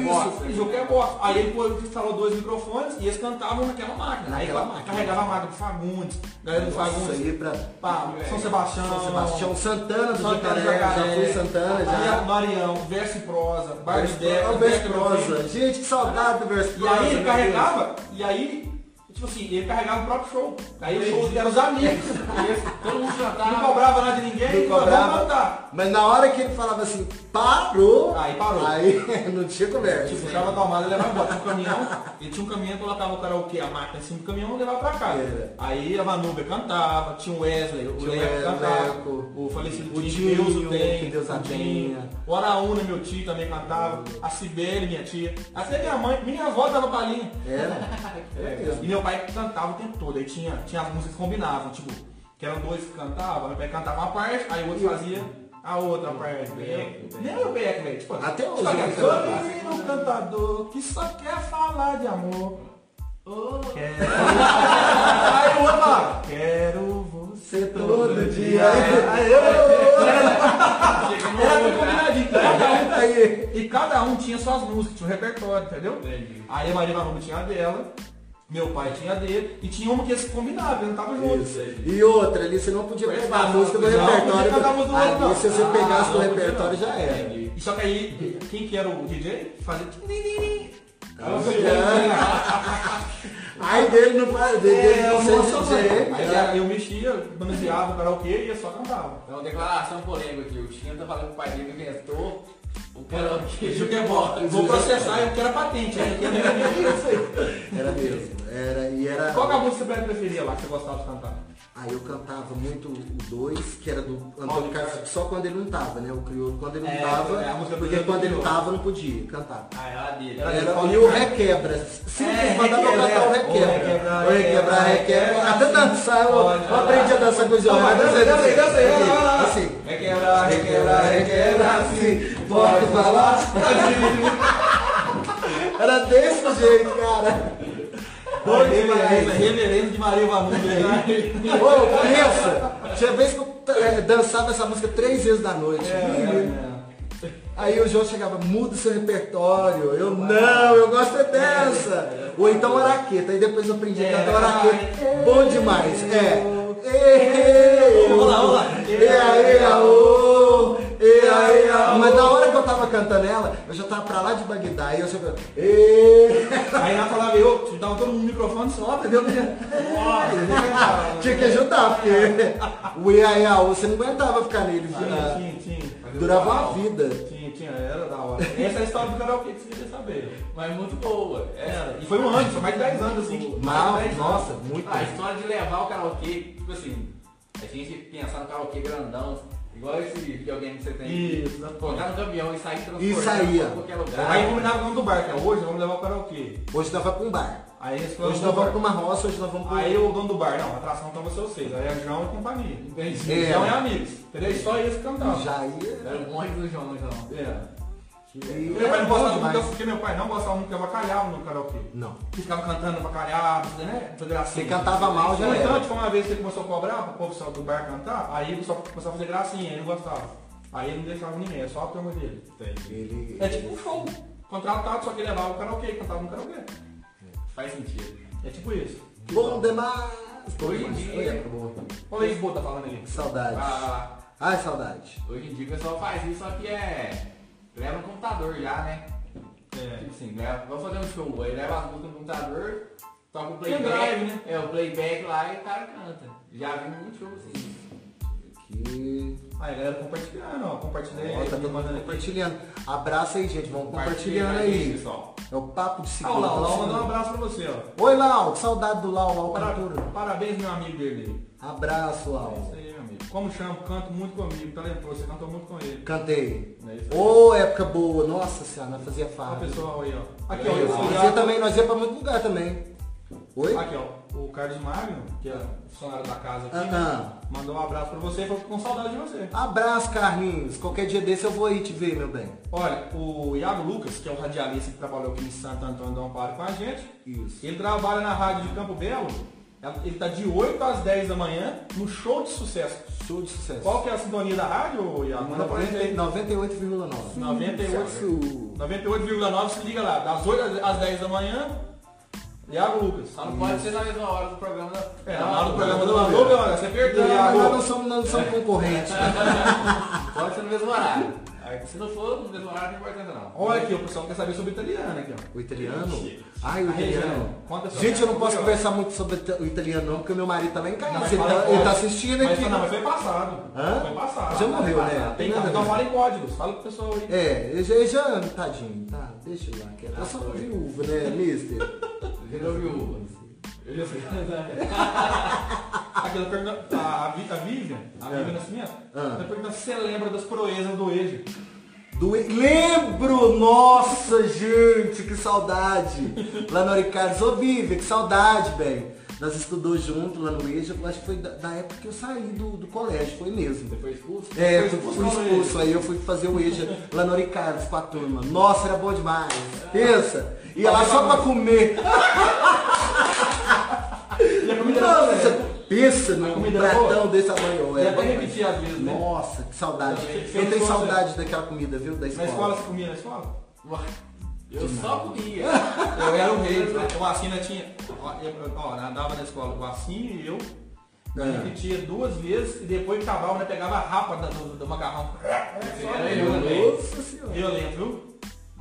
e a bosta. Aí ele instalou dois microfones e eles cantavam naquela máquina. Naquela aí máquina. carregava a máquina do Fagundes, galera do Isso Fagundes, aí pra pá, São Sebastião, São Sebastião, Santana do Santana Jacaré, já Jacaré, fui Santana Aí já. a Marião, verso e prosa, bar de Verso- prosa. Gente, que saudade do verso E prosa. aí ele meu carregava, e aí, tipo assim, ele carregava o próprio show. Aí o show era os amigos. Todo mundo Não cantava. cobrava nada de ninguém, Não cobrava. Mas na hora que ele falava assim, parou, Aí parou. aí não tinha conversa. Tipo, puxava a tomada e levava embora. Tinha um caminhão, ele tinha um caminhão, colocava o karaokê, a máquina em cima do caminhão e levava pra casa. É. Aí a Vanúbia cantava, tinha o Wesley, o Tinha Leco Le- cantava, o falecido o Deus o tem, que Deus o tenha. O Araúna, meu tio, também cantava, a Sibeli, minha tia, até minha mãe, minha avó dava palhinha. Era. Era mesmo. E meu pai cantava o tempo todo, aí tinha, tinha as músicas que combinavam, tipo, que eram dois que cantavam, meu pai cantava uma parte, aí o outro fazia a outra parte. Nem o back, velho. Tipo, Até hoje tipo, canto. Sou menino cantador que só quer falar de amor. Quero. aí o outro lá, quero você Todo dia. Aí eu. Chega no Era outro, pra E cada um tinha suas músicas, tinha um repertório, entendeu? Entendi. Aí a Maria Vanuma tinha a dela, meu pai tinha dele, e tinha uma que eles combinavam, eles não estavam juntos. Isso. E outra, ali você não podia pegar a música do não, repertório. podia cantar a música do não. se você Ah, pegasse do não, podia repertório não. já era. E só que aí, quem que era o DJ? Fazia. Aí dele não faz, dele É, não DJ. Aí era- eu mexia, manuseava o karaokê e ia só cantava. Então, declaração polêmica aqui. O Tinha tá falando que o pai dele inventou o Isso que é bom. Vou processar, eu quero a patente. É aí. Era mesmo. Era, e era. Qual que é a música que você preferia lá que você gostava de cantar? Aí eu cantava muito o 2, que era do Antônio Carlos, só quando ele não tava, né? O crioulo quando ele não É, tava, é, porque quando ele tava não podia cantar. Ah, era dele. Era Era, de e o requebra. Sempre É, mandava eu requebra, cantar o o requebra. O requebra, requebra. Até assim, dançar, eu, aprendi a dançar com os Não, mas dança aí, dança dança lá. Assim. Requebra, requebra, requebra, assim. Pode falar. Era desse jeito, cara. Dois reverência, reverência de Maria Vanunda aí. Ô, pensa, tinha vez que eu eh, dançava essa música três vezes da noite. É, Aí o João chegava, muda o seu repertório. Eu, não, eu gosto é dessa. Ou então araqueta. Aí depois eu aprendi a É, cantar araqueta. Bom demais. É. Vamos lá, vamos lá. Mas na hora que eu tava cantando ela, eu já tava pra lá de Bagdá. Aí eu sempre. Aí ela falava, eu, te dava todo mundo no microfone só, entendeu? Tinha que ajudar, porque o ea, ea, ô, você não aguentava ficar nele. Tinha, viu? tinha, tinha. Durava uma vida. Tinha, tinha, era da hora. Essa é a história do karaokê que você queria saber. Mas muito boa. Era. E foi um ano, foi mais de 10 anos assim. Mal, 10 anos. nossa, muito. Ah, a história de levar o karaokê, tipo assim, a gente pensar no karaokê grandão, igual esse videogame que você tem. Isso? Colocar no caminhão e sair transportando E saía. pra qualquer lugar. Aí combinava com o do bar, que é hoje vamos levar o karaokê. Hoje nós vamos pra um bar. Aí Hoje nós vamos pra bar. uma roça, hoje nós vamos pra Aí o dono do bar, não, a atração tava vocês. Aí é João e companhia. Entendi. É. João e amigos. Entendeu? Só esse cantava. Já ia. Era um monte do João, então. É. Meu pai não bom gostava muito, porque meu pai não gostava muito eu avacalhava no karaokê. Não. Que ficava cantando avacalhado, né? Gracinha. Se cantava mal, já No era. entanto, foi uma vez que ele começou a cobrar pro povo só do bar cantar, aí ele só começou a fazer gracinha, ele não gostava. Aí ele não deixava ninguém, é só a turma dele. Ele. É tipo um show. Contratado, só que ele levava o karaokê, cantava no karaokê. Faz sentido. É tipo isso. Bom demais. Hoje em demais. dia-. Olha aí, Boa tá falando ali. Saudade. Ah, Ai, saudade. hoje em dia o pessoal faz isso, só que é. Leva no computador já, né? É. Tipo assim, leva, vamos fazer um show, aí leva as músicas no computador, toca o playback, né? é o playback lá e o cara canta. Já vi muito show assim. Aqui. Aí, galera, compartilhando, ó. Compartilhei. Ó, tá todo mundo compartilhando. Abraço aí, gente. Vamos compartilhando Compartilha aí. pessoal. É o papo de Ah, segunda. o Lau, o Lau tá mandou um abraço pra você, ó. Oi, Lau. Que saudade do Lau, Lau Para- Cantura. Parabéns, meu amigo dele. Abraço, É isso Lau. amigo. Como chamo, canto muito comigo, talentoso, você cantou muito com ele. Cantei. É. Ô, época boa. Nossa senhora, nós fazia Ó, o farra. pessoal aí, ó. Aqui, ó. Nós o Nós ia Iago- também, nós ia pra muito lugar também. Oi? Aqui, ó. O Carlos Magno, que é funcionário da casa aqui, Ah, mandou um abraço pra você e falou com saudade de você. Abraço, Carlinhos. Qualquer dia desse eu vou aí te ver, meu bem. Olha, o Iago Lucas, que é o radialista que trabalhou aqui em Santo Antônio do Amparo com a gente, Isso. ele trabalha na rádio de Campo Belo. Ele tá de 8 às 10 da manhã no show de sucesso. Show de sucesso. Qual que é a sintonia da rádio, Iago? Manda pra gente aí. 98,9. 98. 98,9 se liga lá, das 8 às 10 da manhã, Iago Lucas. Só não pode ser na mesma hora do programa da. É, na hora do programa do Manobra, olha, você perdeu, nós Iago. não somos, nós não somos concorrentes. Pode ser no mesmo horário. Aí, se não for no mesmo horário, não importa não. Olha aqui, o pessoal quer saber sobre o italiano aqui, ó. O italiano? Ai, o italiano. Gente, eu não posso conversar muito sobre o italiano não, porque meu marido tá lá em casa. Não, ele, tá, ele tá assistindo Mas, aqui. não, mas foi passado. Hã? Foi passado. Já morreu, né? Tem nada então fala em códigos. Fala pro pessoal aí. É, ele já, ele já, tadinho, tá, deixa eu lá, que é só foi. viúva, né, mister? Virou viúva. Ele assim. Aquela pergunta, a, a, Vi- a Vivian, a Vivian Nascimento, Ah. ela pergunta se você lembra das proezas do Eje. Do... Lembro! Nossa, gente, que saudade! Lá no Ricardo, ô Vivi, que saudade, bem. Nós estudou junto lá no EJA, eu acho que foi da, da época que eu saí do, do colégio, foi mesmo. Você foi expulso? É, Foi fui, expulso expulso, aí eu fui fazer o EJA lá no Ricardo com a turma. Nossa, era bom demais. Pensa, ia lá só pra comer. E a comida era boa, Nossa, né? Pensa A num comida era pratão boa? desse tamanho. É É, pra repetir às vezes, né? Nossa, que saudade. Fez Eu tenho você- saudade daquela comida, viu? Da Na escola. escola você comia na escola? Eu só comia. Eu era o rei. O Assina tinha. Ó, eu, ó, andava na escola, o Assina e eu. É. Repetia duas vezes e depois acabava, né? Pegava a rapa da- do, do macarrão. Só era eu, eu né? também. Nossa senhora. Violento, viu?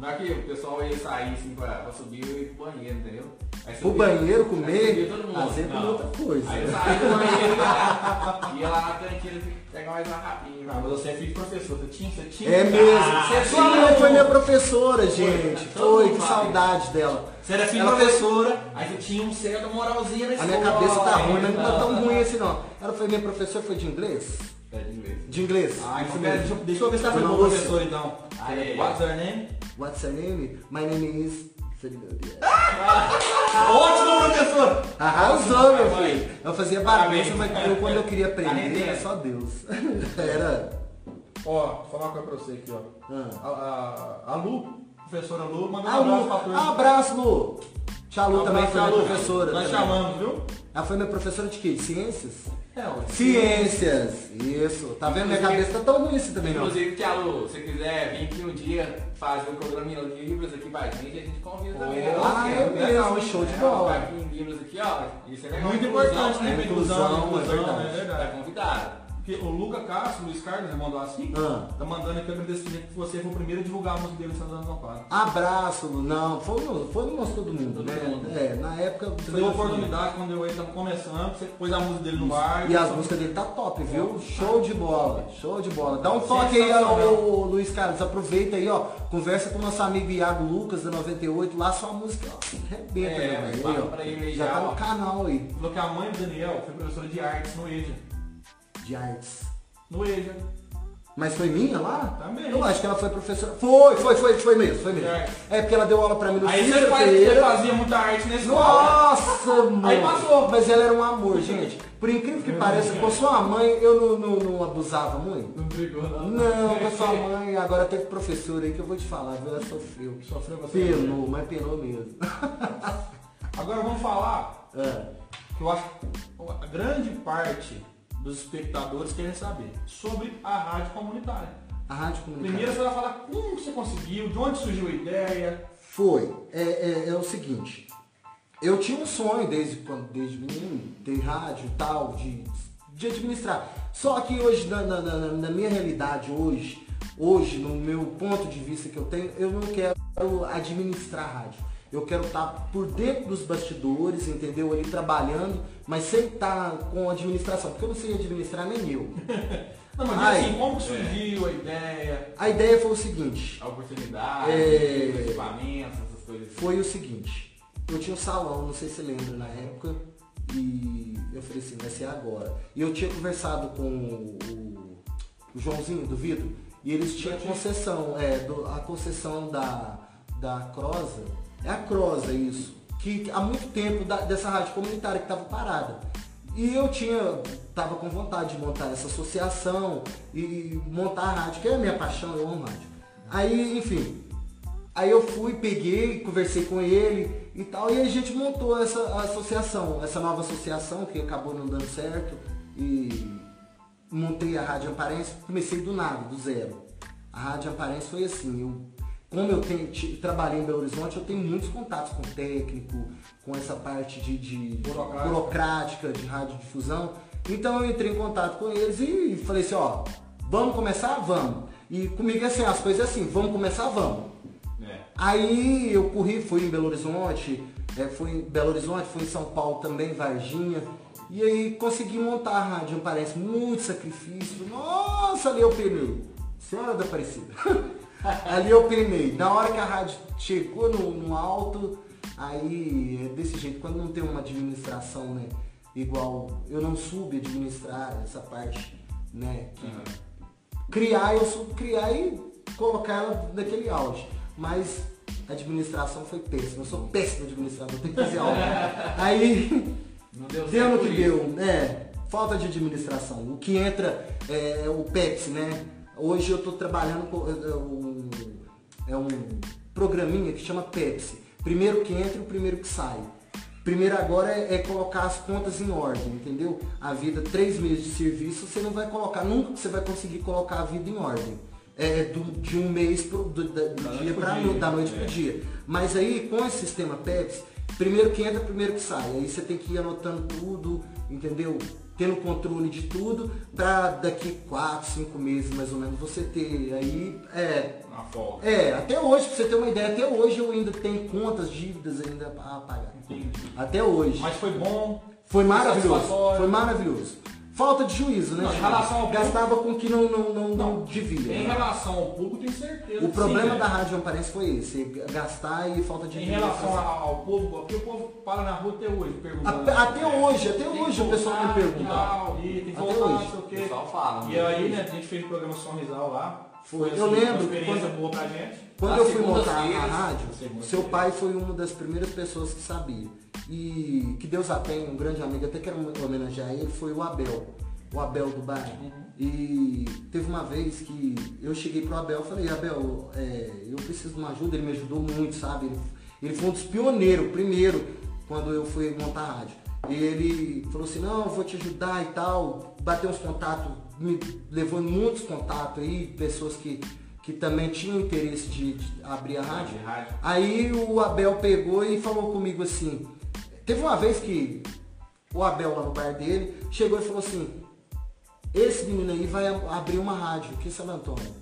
Não é que o pessoal ia sair assim pra, pra subir e ir pro banheiro, entendeu? Aí Pro subia- banheiro aí comer, sempre Não. outra coisa. Aí eu saía do banheiro, ia- ia lá na cantina pegar mais uma rapinha. Ah, mas eu sempre fui professor. Você tinha, você tinha. É mesmo. Ah, Sua mãe foi minha professora, gente. Todo Foi, mundo que saudade dela. Você era filho de professora, aí você tinha um certa moralzinha na A minha cabeça tá ruim, mas não tá tão ruim assim não. Ela foi minha professora, foi de inglês? É de inglês. De inglês. Ah, Isso então, mesmo. deixa, eu- deixa eu ver se tá Lúcia. professor então. Ah, é. What's your name? What's your name? My name is... Ótimo, professor! Arrasou, meu filho. Eu fazia bagunça, mas eu, quando eu queria aprender, Parabéns. era só Deus. Era... Ó, vou falar uma coisa pra você aqui, ó. Ah. A, a, a Lu, professora Lu, mandou um Ah, abraço pra turma. Abraço, Lu. Tia Lu Um também foi minha professora. Nós também. chamamos, viu? Ela foi minha professora de quê? De ciências? É, ó. Ciências. Isso. Tá vendo? Minha cabeça tá tão ruim assim também, não. Inclusive, Tiago, se quiser vir aqui um dia fazer o programa em Libras aqui pra gente, a gente convida também. né? Ah, é legal, mesmo. Show de É, bola. Em Libras aqui, ó. Isso é legal. Muito importante, né? Inclusão, Inclusão, é inclusão, verdade. é Tá convidado. Porque o Luca Castro, Luiz Carlos, irmão do assim, Ah. tá mandando aqui agradecimento que você foi o primeiro a divulgar a música dele José do Amparo. Abraço, Lu. Não, foi no, foi no nosso todo mundo, Todo né? mundo. É, na época. Você deu a assim. oportunidade quando eu ele tava começando, você pôs a música dele no ar. E as músicas dele tá top, viu? Show de bola, show de bola. Dá um toque aí, ô, Luiz Carlos. Aproveita aí, ó. Conversa com o nosso amigo Iago Lucas, da 98. Lá sua música, ó. Arrebenta, É, né, velho? Já já, tá no canal aí, Falou que a mãe do Daniel foi professora de artes no EJA. De artes. No EJA. Mas foi minha lá? Também. Eu acho que ela foi professora. Foi, foi, foi, foi mesmo, foi mesmo. É. É porque ela deu aula pra mim no Aí você, faz, você fazia muita arte escola. Nossa, mano. Aí passou. Mas ela era um amor, gente. Por incrível que pareça, com sua mãe eu não, não, não abusava muito. Não brigou, não. Não, com a sua mãe, agora teve professora aí que eu vou te falar, viu? Ela sofreu. Sofreu bastante. Penou, mas penou mesmo. Agora vamos falar É. que eu acho que a grande parte dos espectadores querem saber sobre a rádio comunitária. A rádio comunitária. Primeiro você vai falar como você conseguiu, de onde surgiu a ideia. Foi. É, é, é o seguinte. Eu tinha um sonho desde quando, desde menino, ter rádio e tal, de, de administrar. Só que hoje, na, na- na- minha realidade hoje, hoje, no meu ponto de vista que eu tenho, eu não quero administrar rádio. Eu quero estar por dentro dos bastidores, entendeu? Ali trabalhando, mas sem estar com administração, porque eu não sei administrar nem eu. Não, mas Ai. assim, como surgiu a ideia? A ideia foi o seguinte. A oportunidade, É. os equipamentos, essas coisas. assim. foi o seguinte, eu tinha um salão, não sei se você lembra na época, e eu falei assim, vai ser agora. E eu tinha conversado com o, o Joãozinho do vidro, e eles tinham concessão, é, do- a concessão da, da Crosa, é a Crosa isso, que há muito tempo da- dessa rádio comunitária que estava parada. E eu tinha, tava com vontade de montar essa associação e montar a rádio, que é a minha paixão, eu amo rádio. Aí, enfim, Aí eu fui, peguei, conversei com ele e tal, e a gente montou essa associação, essa nova associação que acabou não dando certo e montei a Rádio Amparense, comecei do nada, do zero. A Rádio Amparense foi assim, eu, como eu tenho, trabalhei em Belo Horizonte, eu tenho muitos contatos com técnico, com essa parte de, de Burocrática. burocrática, de radiodifusão. Então eu entrei em contato com eles e falei assim, ó, vamos começar? Vamos. E comigo é assim, as coisas é assim, vamos começar? Vamos. É. Aí eu corri, fui em Belo Horizonte, é, fui em Belo Horizonte, fui em São Paulo também, Varginha. E aí consegui montar a rádio, parece muito sacrifício. Nossa, eu penei. Senhora da Aparecida. ali eu penei. Na hora que a rádio chegou no, no alto, aí é desse jeito, quando não tem uma administração, né? Igual eu não soube administrar essa parte, né? que- criar, eu soube criar e colocar ela naquele auge. Mas a administração foi péssima. Eu sou péssimo administrador, tenho que fazer algo. Aí Não deu deu no que deu, né? Falta de administração. O que entra é o Pepsi, né? Hoje eu estou trabalhando com é, um, é um programinha que chama Pepsi. Primeiro que entra e o primeiro que sai. Primeiro agora é, é colocar as contas em ordem, entendeu? A vida, três meses de serviço, você não vai colocar, nunca você vai conseguir colocar a vida em ordem. É, do- de um mês pro, do, da- do Da dia para dia, da noite é. pro dia. Mas aí, com esse sistema PEPS, primeiro que entra, primeiro que sai. Aí você tem que ir anotando tudo, entendeu? Tendo controle de tudo, pra daqui quatro, cinco meses mais ou menos você ter aí. É, Uma folga. é, até hoje, pra você ter uma ideia, até hoje eu ainda tenho contas, dívidas ainda a pagar. Entendi. Até hoje. Mas foi bom. Foi maravilhoso. Foi maravilhoso. Falta de juízo, né? Não, em relação ao- Gastava com o que não, não, não, não devia. Em né? relação ao público, tenho certeza. O problema sim, da né? Rádio Amparense foi esse, gastar e falta de Em relação ao, ao povo, porque o povo para na rua até hoje perguntando. Até- até hoje, até hoje o pessoal me pergunta. e tal, E tem que Até voltar, hoje. não sei o O quê. pessoal fala. E aí, né, a gente fez o programa Sorrisal lá. Foi. assim, Eu lembro que quando- boa pra gente. Quando Nas eu fui montar a rádio, seu pai foi uma das primeiras pessoas que sabia. E que Deus a tenha, um grande amigo, até quero homenagear ele, foi o Abel. O Abel do bairro. Uhum. E teve uma vez que eu cheguei pro Abel e falei, Abel, é, eu preciso de uma ajuda, ele me ajudou muito, sabe? Ele, ele foi um dos pioneiros, primeiro, quando eu fui montar a rádio. E ele falou assim, não, vou te ajudar e tal, bateu uns contatos, me levou em muitos contatos aí, pessoas que, que também tinham interesse de, de abrir a rádio. Aí o Abel pegou e falou comigo assim, teve uma vez que o Abel lá no bar dele chegou e falou assim, esse menino aí vai abrir uma rádio aqui em Santo Antônio.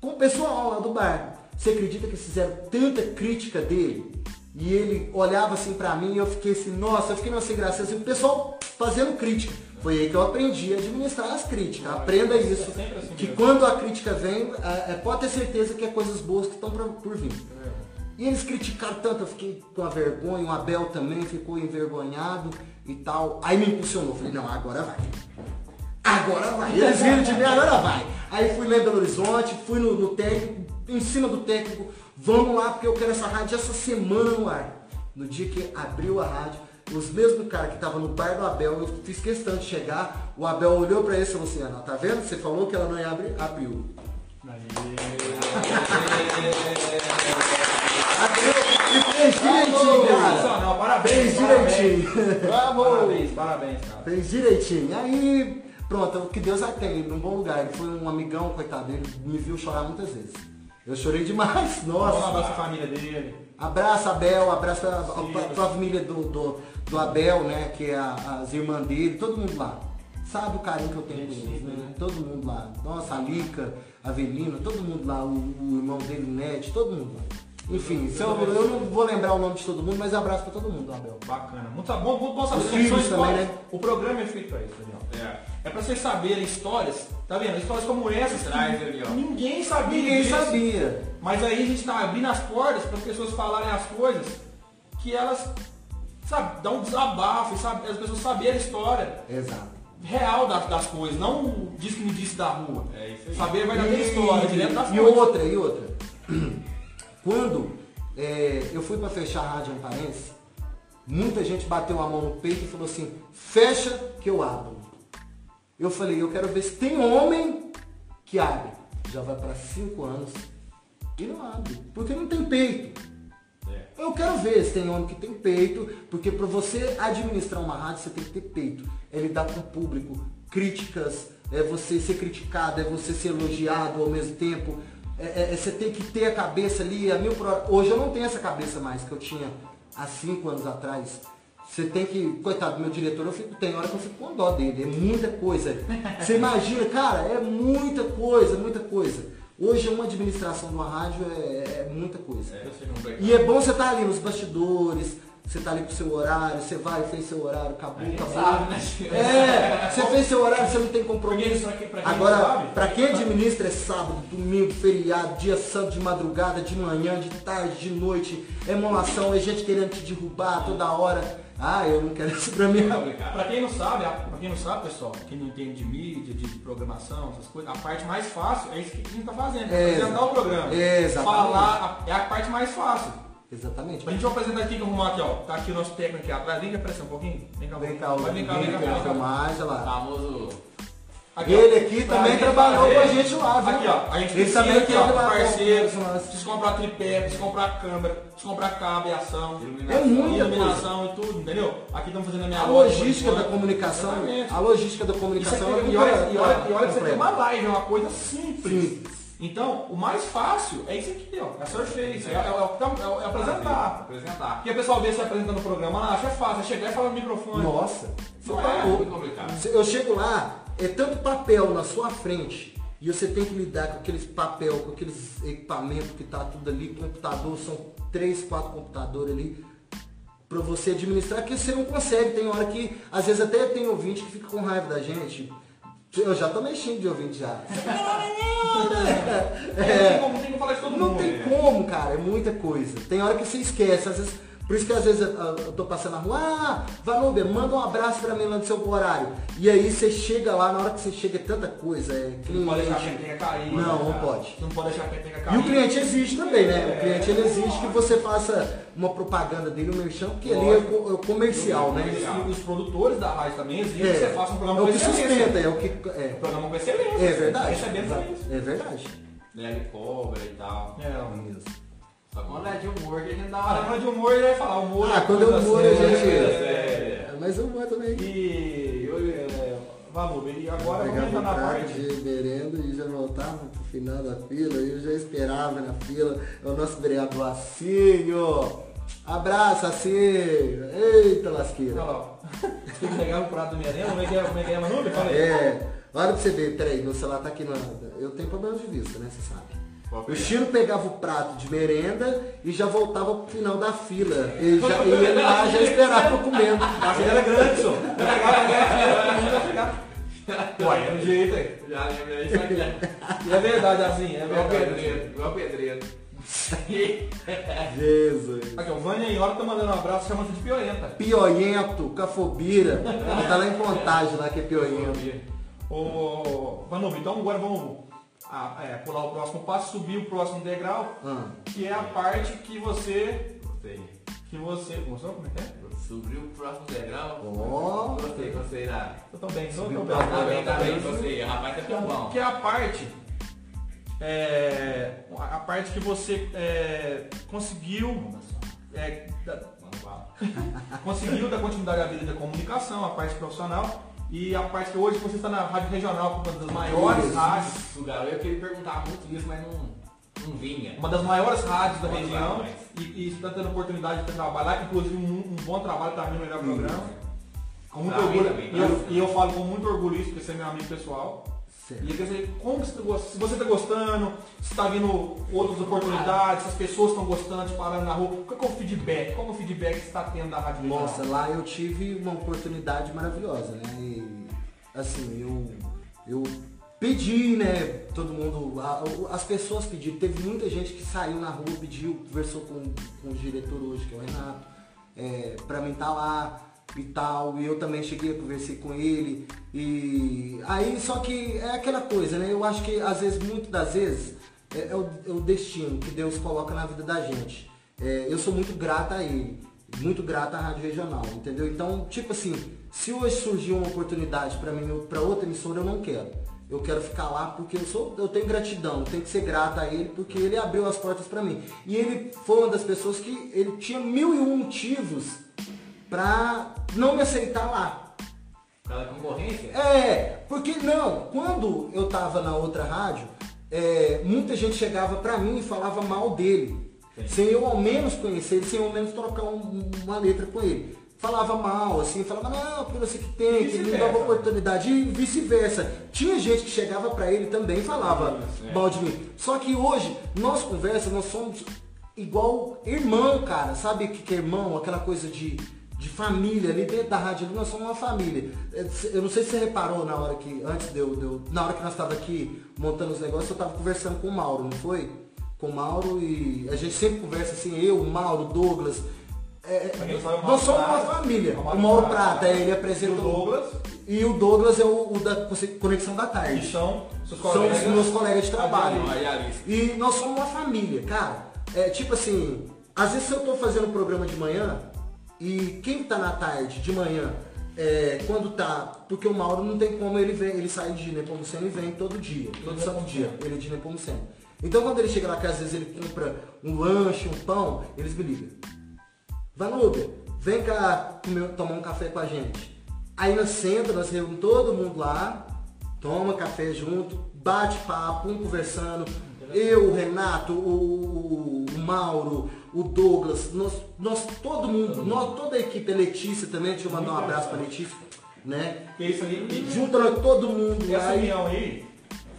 Com o pessoal lá do bar. Você acredita que fizeram tanta crítica dele? E ele olhava assim pra mim e eu fiquei assim, nossa, eu fiquei não sem graça. Assim, o pessoal fazendo crítica. Foi aí que eu aprendi a administrar as críticas. Aprenda isso. Que quando a crítica vem, é, é, pode ter certeza que é coisas boas que estão por, vir. E eles criticaram tanto, eu fiquei com a vergonha, o Abel também ficou envergonhado e tal. Aí me impulsionou, falei, não, agora vai. Agora vai. Eles viram de mim, agora vai. Aí fui lá em Belo Horizonte, fui no, no técnico, em cima do técnico, vamos lá, porque eu quero essa rádio essa semana no ar. No dia que abriu a rádio, os mesmos caras que estavam no bar do Abel, eu fiz questão de chegar, o Abel olhou pra ele e falou assim, Ana, tá vendo? Você falou que ela não ia abrir? Abriu. Abriu e fez direitinho, cara. Parabéns. Fez parabéns. direitinho. Bravo! Parabéns, parabéns, cara. Fez direitinho. Aí, pronto, que Deus a tem, num bom lugar. Ele foi um amigão, coitado, ele me viu chorar muitas vezes. Eu chorei demais, Um abraço à nossa. família dele. Abraço Abel, abraço a, a, Sim. a, a família do, do, do Abel, né? Que é a- as irmãs dele, todo mundo lá. Sabe o carinho que eu tenho por Gente, eles, né? né? Todo mundo lá. Nossa, a Lica, a Avelina, todo mundo lá, o, o irmão dele, o Ned, todo mundo lá. Enfim, eu, eu não vou lembrar o nome de todo mundo, mas abraço pra todo mundo, Abel. Bacana. Muito bom, muito bom saber. Os filhos histórias- também, né? O programa é feito pra isso, Daniel. É. É pra vocês saberem histórias, tá vendo? Histórias como essas Traz ó. ninguém sabia Ninguém disso. sabia. Mas aí a gente tá abrindo as portas para as pessoas falarem as coisas que elas, sabe, dão um desabafo, e sabe, as pessoas saberem a história Exato. real das, das coisas, não o diz que me disse da rua. É isso aí. Saber a verdadeira história, direto da e outra, e outra. Quando é, eu fui para fechar a Rádio Amparense, muita gente bateu a mão no peito e falou assim, fecha que eu abro. Eu falei, eu quero ver se tem homem que abre. Já vai para cinco anos e não abre, porque não tem peito. Eu quero ver se tem homem que tem peito, porque para você administrar uma rádio você tem que ter peito. É lidar com o público, críticas, é você ser criticado, é você ser elogiado ao mesmo tempo. É, é- é você tem que ter a cabeça ali, a mil hora. Hoje eu não tenho essa cabeça mais que eu tinha há cinco anos atrás. Você tem que, coitado do meu diretor, eu fico, tem hora que eu fico com dó dele, é muita coisa. Você imagina, cara, é muita coisa, muita coisa. Hoje uma administração de uma rádio é, é muita coisa. É, é E é bom você estar ali nos bastidores, você tá ali com o seu horário, você vai, fez seu horário, acabou, gente acabou. sabe, né? É, você fez seu horário, você não tem compromisso. Pra Agora, pra quem administra é sábado, domingo, feriado, dia santo, de madrugada, de manhã, de tarde, de noite, emulação, é gente querendo te derrubar toda hora. Ah, eu não quero isso pra mim. Pra quem não sabe, a- pra quem não sabe, pessoal, quem não entende de mídia, de programação, essas coisas, a parte mais fácil é isso que a gente tá fazendo, É, apresentar o programa. é, exatamente. Falar a- é a parte mais fácil. Exatamente. A gente vai apresentar aqui, vamos arrumar aqui, ó. Tá aqui o nosso técnico aqui atrás. Vem cá aparecer um pouquinho. Vem cá, Vem cá, o Vai, vem cá, vem cá, vem cá. filmagem, olha lá. famoso Aqui, ó. Ele aqui também trabalhou com a gente lá, viu? Aqui, ó. A gente Ele também aqui, ó, parceiro. Precisa comprar tripé, precisa comprar câmera, precisa comprar cabo e ação. Iluminação. É muita iluminação e tudo, entendeu? Aqui estamos fazendo a minha A logística por da comunicação, a logística da comunicação e olha, fica, e olha, e olha que você tem uma live, é uma coisa simples. Então, o mais fácil é isso aqui, ó. É surface, é, é, é, é, é apresentar. Apresentar. Porque o pessoal vê você apresentando o programa lá, acha fácil, é chegar e falar no microfone. Nossa, você Não tá é, louco. complicado. Eu chego lá, é tanto papel na sua frente, e você tem que lidar com aqueles papel, com aqueles equipamentos que tá tudo ali, computador, são três, quatro computadores ali, pra você administrar, que você não consegue. Tem hora que, às vezes até tem ouvinte que fica com raiva da gente. Eu já tô mexendo de ouvinte já. Não tem como, tem falar de todo Não mundo. tem como, cara, é muita coisa. Tem hora que você esquece, às vezes. Por isso que às vezes eu, tô passando na rua, ah, Vanuber, manda um abraço pra mim lá no seu horário. E aí você chega lá, na hora que você chega é tanta coisa, é Não pode deixar a cliente. peteca cair. Não, né, não cara? pode. Não pode deixar a peteca E cair. o cliente exige também, né? É. O cliente ele exige que você faça uma propaganda dele, um merchan, porque ali é, é o comercial, né? E os, os produtores da rádio também exigem que você É, faça um é programa o com que excelência. sustenta, é o que. É, Um programa com excelência. é verdade. Recebendo isso. É verdade. Leve cobra e tal. É, Isso. Que quando é de humor que a gente dá Ah, uma na de humor ele vai falar humor. Ah, quando é humor a gente. coisa é. Mas eu vou também. E eu, é, Vanuber, e agora vamos entrar o na parte. de merenda e já voltava pro final da fila. E eu já esperava na fila. É o nosso vereador Assinho. Abraço, Assinho. Eita lasqueira. Olha lá. Você tem que pegar o prato do merenda, como é que é, como é, que é Vanuber? Fala aí. É, olha pra você ver, peraí, meu celular tá aqui na. Eu tenho problema de vista, né? Você sabe. O Chino pegava o prato de merenda e já voltava pro final da fila. E, já, e ele lá já esperava comendo. A fila era grande, só. Ué, é o jeito aí. Já aqui. E é verdade, assim, é Igual verdade. pedreiro, igual pedreiro. Jesus. Aqui, o Vânia Iora tá mandando um abraço, chamando de piorenta. Pioiento, cafobira. Ele tá lá em contagem lá que é pioiento. Ô, Vanuber, então agora vamos ah, é, pular o próximo passo, subir o próximo degrau, Ah, que é a parte que você. Gostei. Que você. Gostou? Como é que é? Subiu o próximo degrau. Ó. Gostei, gostei da. Eu bem. pra Tá bem, tá bem, gostei. Rapaz, tá é, bom. que é a parte. É, a parte que você é, conseguiu. é, da- conseguiu dar continuidade à vida da comunicação, a parte profissional. E a parte que hoje você está na rádio regional, uma das maiores rádios, O garoto, eu queria perguntar muito isso, mas não, não vinha. uma das maiores rádios da região, e, e está tendo oportunidade de trabalhar, inclusive um, um bom trabalho também no melhor programa. Com muito orgulho. E eu, e eu falo com muito orgulho isso, porque você é meu amigo pessoal. Certo. E como você tá se você está gostando, se está vindo outras oportunidades, se as pessoas estão gostando, te parando na rua. Qual é o feedback? Qual é o feedback que você está tendo da rádio? Nossa, lá eu tive uma oportunidade maravilhosa, né? E, assim, eu, eu pedi, né? Todo mundo, as pessoas pediram. Teve muita gente que saiu na rua, pediu, conversou com, com o diretor hoje, que é o Renato, é, pra mim estar lá e tal. E eu também cheguei, conversei com ele. E aí, só que é aquela coisa, né? Eu acho que às vezes, muitas das vezes, é, é o, é o destino que Deus coloca na vida da gente. É, eu sou muito grata a ele, muito grata à Rádio Regional, entendeu? Então, tipo assim, se hoje surgir uma oportunidade para mim, para outra emissora, eu não quero. Eu quero ficar lá porque eu sou, eu tenho gratidão, eu tenho que ser grata a ele porque ele abriu as portas para mim. E ele foi uma das pessoas que ele tinha mil e um motivos para não me aceitar lá. Pela concorrência? É, porque não, quando eu tava na outra rádio, é, muita gente chegava pra mim e falava mal dele. Sem eu ao menos conhecer ele, sem eu ao menos trocar um- uma letra com ele. Falava mal, assim, falava, não, porque você que tem, que ele me dava oportunidade, e vice-versa. Tinha gente que chegava pra ele também e falava é. mal de mim. Só que hoje, nós conversa, nós somos igual irmão, cara. Sabe o que, que é irmão? Aquela coisa de, de família ali dentro da rádio, nós somos uma família. É, Eu não sei se você reparou na hora que, antes de eu, de eu- na hora que nós estávamos aqui montando os negócios, eu estava conversando com o Mauro, não foi? Com o Mauro e a gente sempre conversa assim, eu, o Mauro, o Douglas. É, Mauro nós somos uma família. o Mauro Prata, ele E apresenta o Douglas, E o Douglas é o, o da Conexão da Tarde. são seus São colegas. os meus colegas de trabalho. E nós somos uma família, cara. É tipo assim, às vezes eu tô fazendo um programa de manhã e quem tá na tarde, de manhã, é, quando tá. Porque o Mauro não tem como ele vem, ele sai de Nepomuceno e vem todo dia, todo santo dia. Ele é de Nepomuceno. Então quando ele chega lá, que às vezes ele compra um lanche, um pão, eles me ligam. Vai no Uber, vem cá comer- tomar um café com a gente. Aí nós senta, nós reunimos todo mundo lá, toma café junto, bate papo, um conversando. Eu, o Renato, o, o Mauro, o Douglas, nós, nós todo mundo, nós, toda a equipe, a Letícia também, deixa eu mandar um abraço pra Letícia, né? Que isso aí. Junta nós todo mundo E essa lá união aí,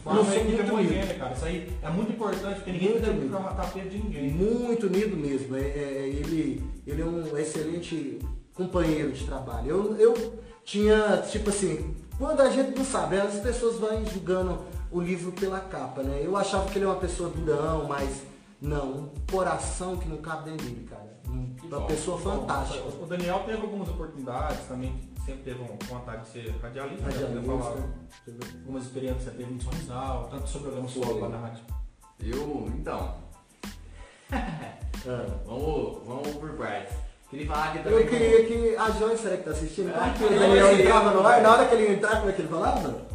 uma somos equipe muito unidos. cara. Isso aí é muito importante, porque ninguém Muito deve unido. tapete de ninguém. Muito unido mesmo. É, é, ele, ele é um excelente companheiro de trabalho. Eu, eu tinha, tipo assim, quando a gente não sabe, as pessoas vão julgando o livro pela capa, né? Eu achava que ele é uma pessoa durão, mas não, um coração que não cabe dentro dele, cara. Um- Que Uma bom, pessoa Bom, fantástica. O Daniel teve algumas oportunidades, também sempre teve um- vontade de ser radialista, né? Radialista. Falar algumas experiências que você teve no Sorrisal, tanto sobre programa solo lá na rádio. Eu, então, Ah. vamos, vamos por partes. Queria falar aqui também. Eu queria que a Joyce, será que tá assistindo? Como é que Ah, eu entrava no ar? Na hora que ele entrar, como é que ele falava?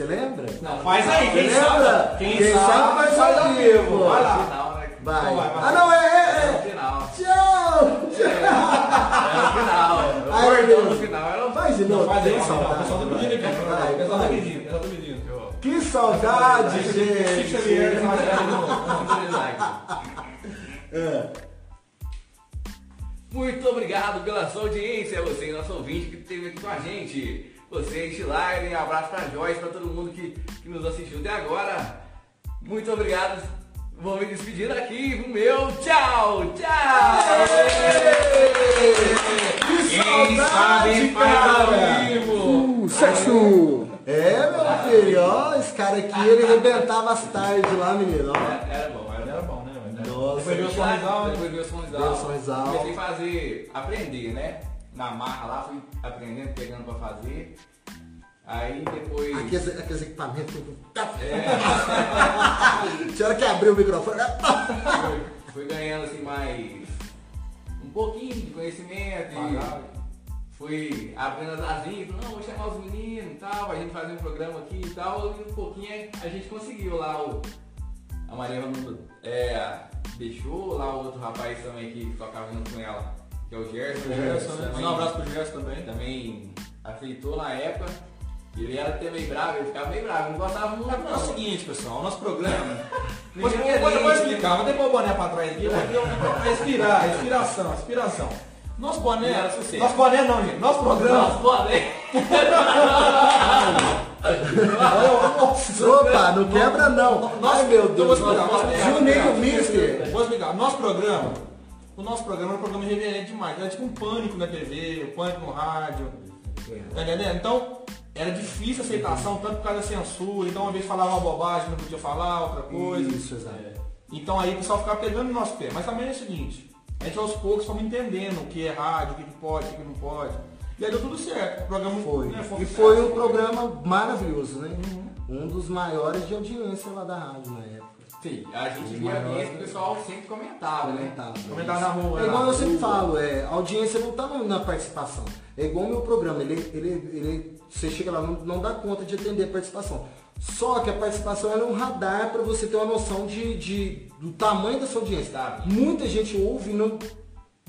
Você lembra? Não, Faz aí, quem Lembra? sabe? Quem sabe faz ao vivo. Vai lá. final, né? Vai. Então vai, vai. Ah, não, é, É é, no é. final. Tchau! É no final. Eu Ai, Deus. no final. Era Faz de Não, novo. faz aí, que não, não, o pessoal tá pedindo aqui. O pessoal tá pedindo, o pessoal tá pedindo. Que saudade, gente! É. Muito obrigado pela sua audiência, você, nosso ouvinte que esteve aqui com a gente. Você, Stilager, um abraço pra Joyce, pra todo mundo que, que nos assistiu até agora. Muito obrigado. Vou me despedir aqui. O meu tchau, tchau! Que Quem sabe cara! vivo. Uh, sexo! É, meu filho, ó, esse cara aqui, ele arrebentava as tardes lá, menino, ó. Era bom, era Era bom, né? velho? Nossa. Depois veio o Sorrisal? Depois veio o Sorrisal. Veio o Sorrisal. Comecei a fazer, aprender, né? Na marra lá, fui aprendendo, pegando pra fazer. Aí depois. Aqueles, aqueles equipamentos. É, Tinha hora que abriu o microfone. né? fui, fui ganhando assim mais. Um pouquinho de conhecimento. Pagava. E fui abrindo as asinhas, não, vou chamar os meninos e tal, a gente fazer um programa aqui e tal, e um pouquinho a gente conseguiu lá o. A Maria é, deixou lá o outro rapaz também que tocava junto com ela, que é o Gerson. O Gerson, né? também- Um abraço pro Gerson também. também aceitou na época. Ele era até meio bravo, ele ficava meio bravo, não gostava muito. É o não. seguinte, pessoal, o nosso programa. Vou, Ninguém vou, é explicar, vou depois o boné pra trás aqui, respirar, inspiração, inspiração. Nosso boné, Não, sucesso. nosso boné não, gente, nosso programa. Nossa, pô, né? Opa, não quebra não. Ai meu Eu vou Deus. Juninho Mister. Vou explicar. Nosso programa, o nosso programa é um programa irreverente demais. Era tipo um pânico na TV, um pânico no rádio. Tá entendendo? Então, era difícil a aceitação, tanto por causa da censura. Então, uma vez falava uma bobagem, não podia falar outra coisa. Isso, exato. Então aí o pessoal ficava pegando no nosso pé. Mas também é o seguinte, a gente aos poucos fomos entendendo o que é rádio, o que que pode, o que que não pode. E aí deu tudo certo. O programa Foi. né, E sucesso. foi um programa maravilhoso, né? Um dos maiores de audiência lá da rádio época. Sim, a gente via que o pessoal sempre comentava, né? Comentava. Comentar na rua. É igual na eu sempre falo, é, a audiência não está na participação. É igual o meu programa, ele, ele, ele, você chega lá, não, não dá conta de atender a participação. Só que a participação é um radar para você ter uma noção de, de- do tamanho da sua audiência. Tá. Muita gente ouve e não,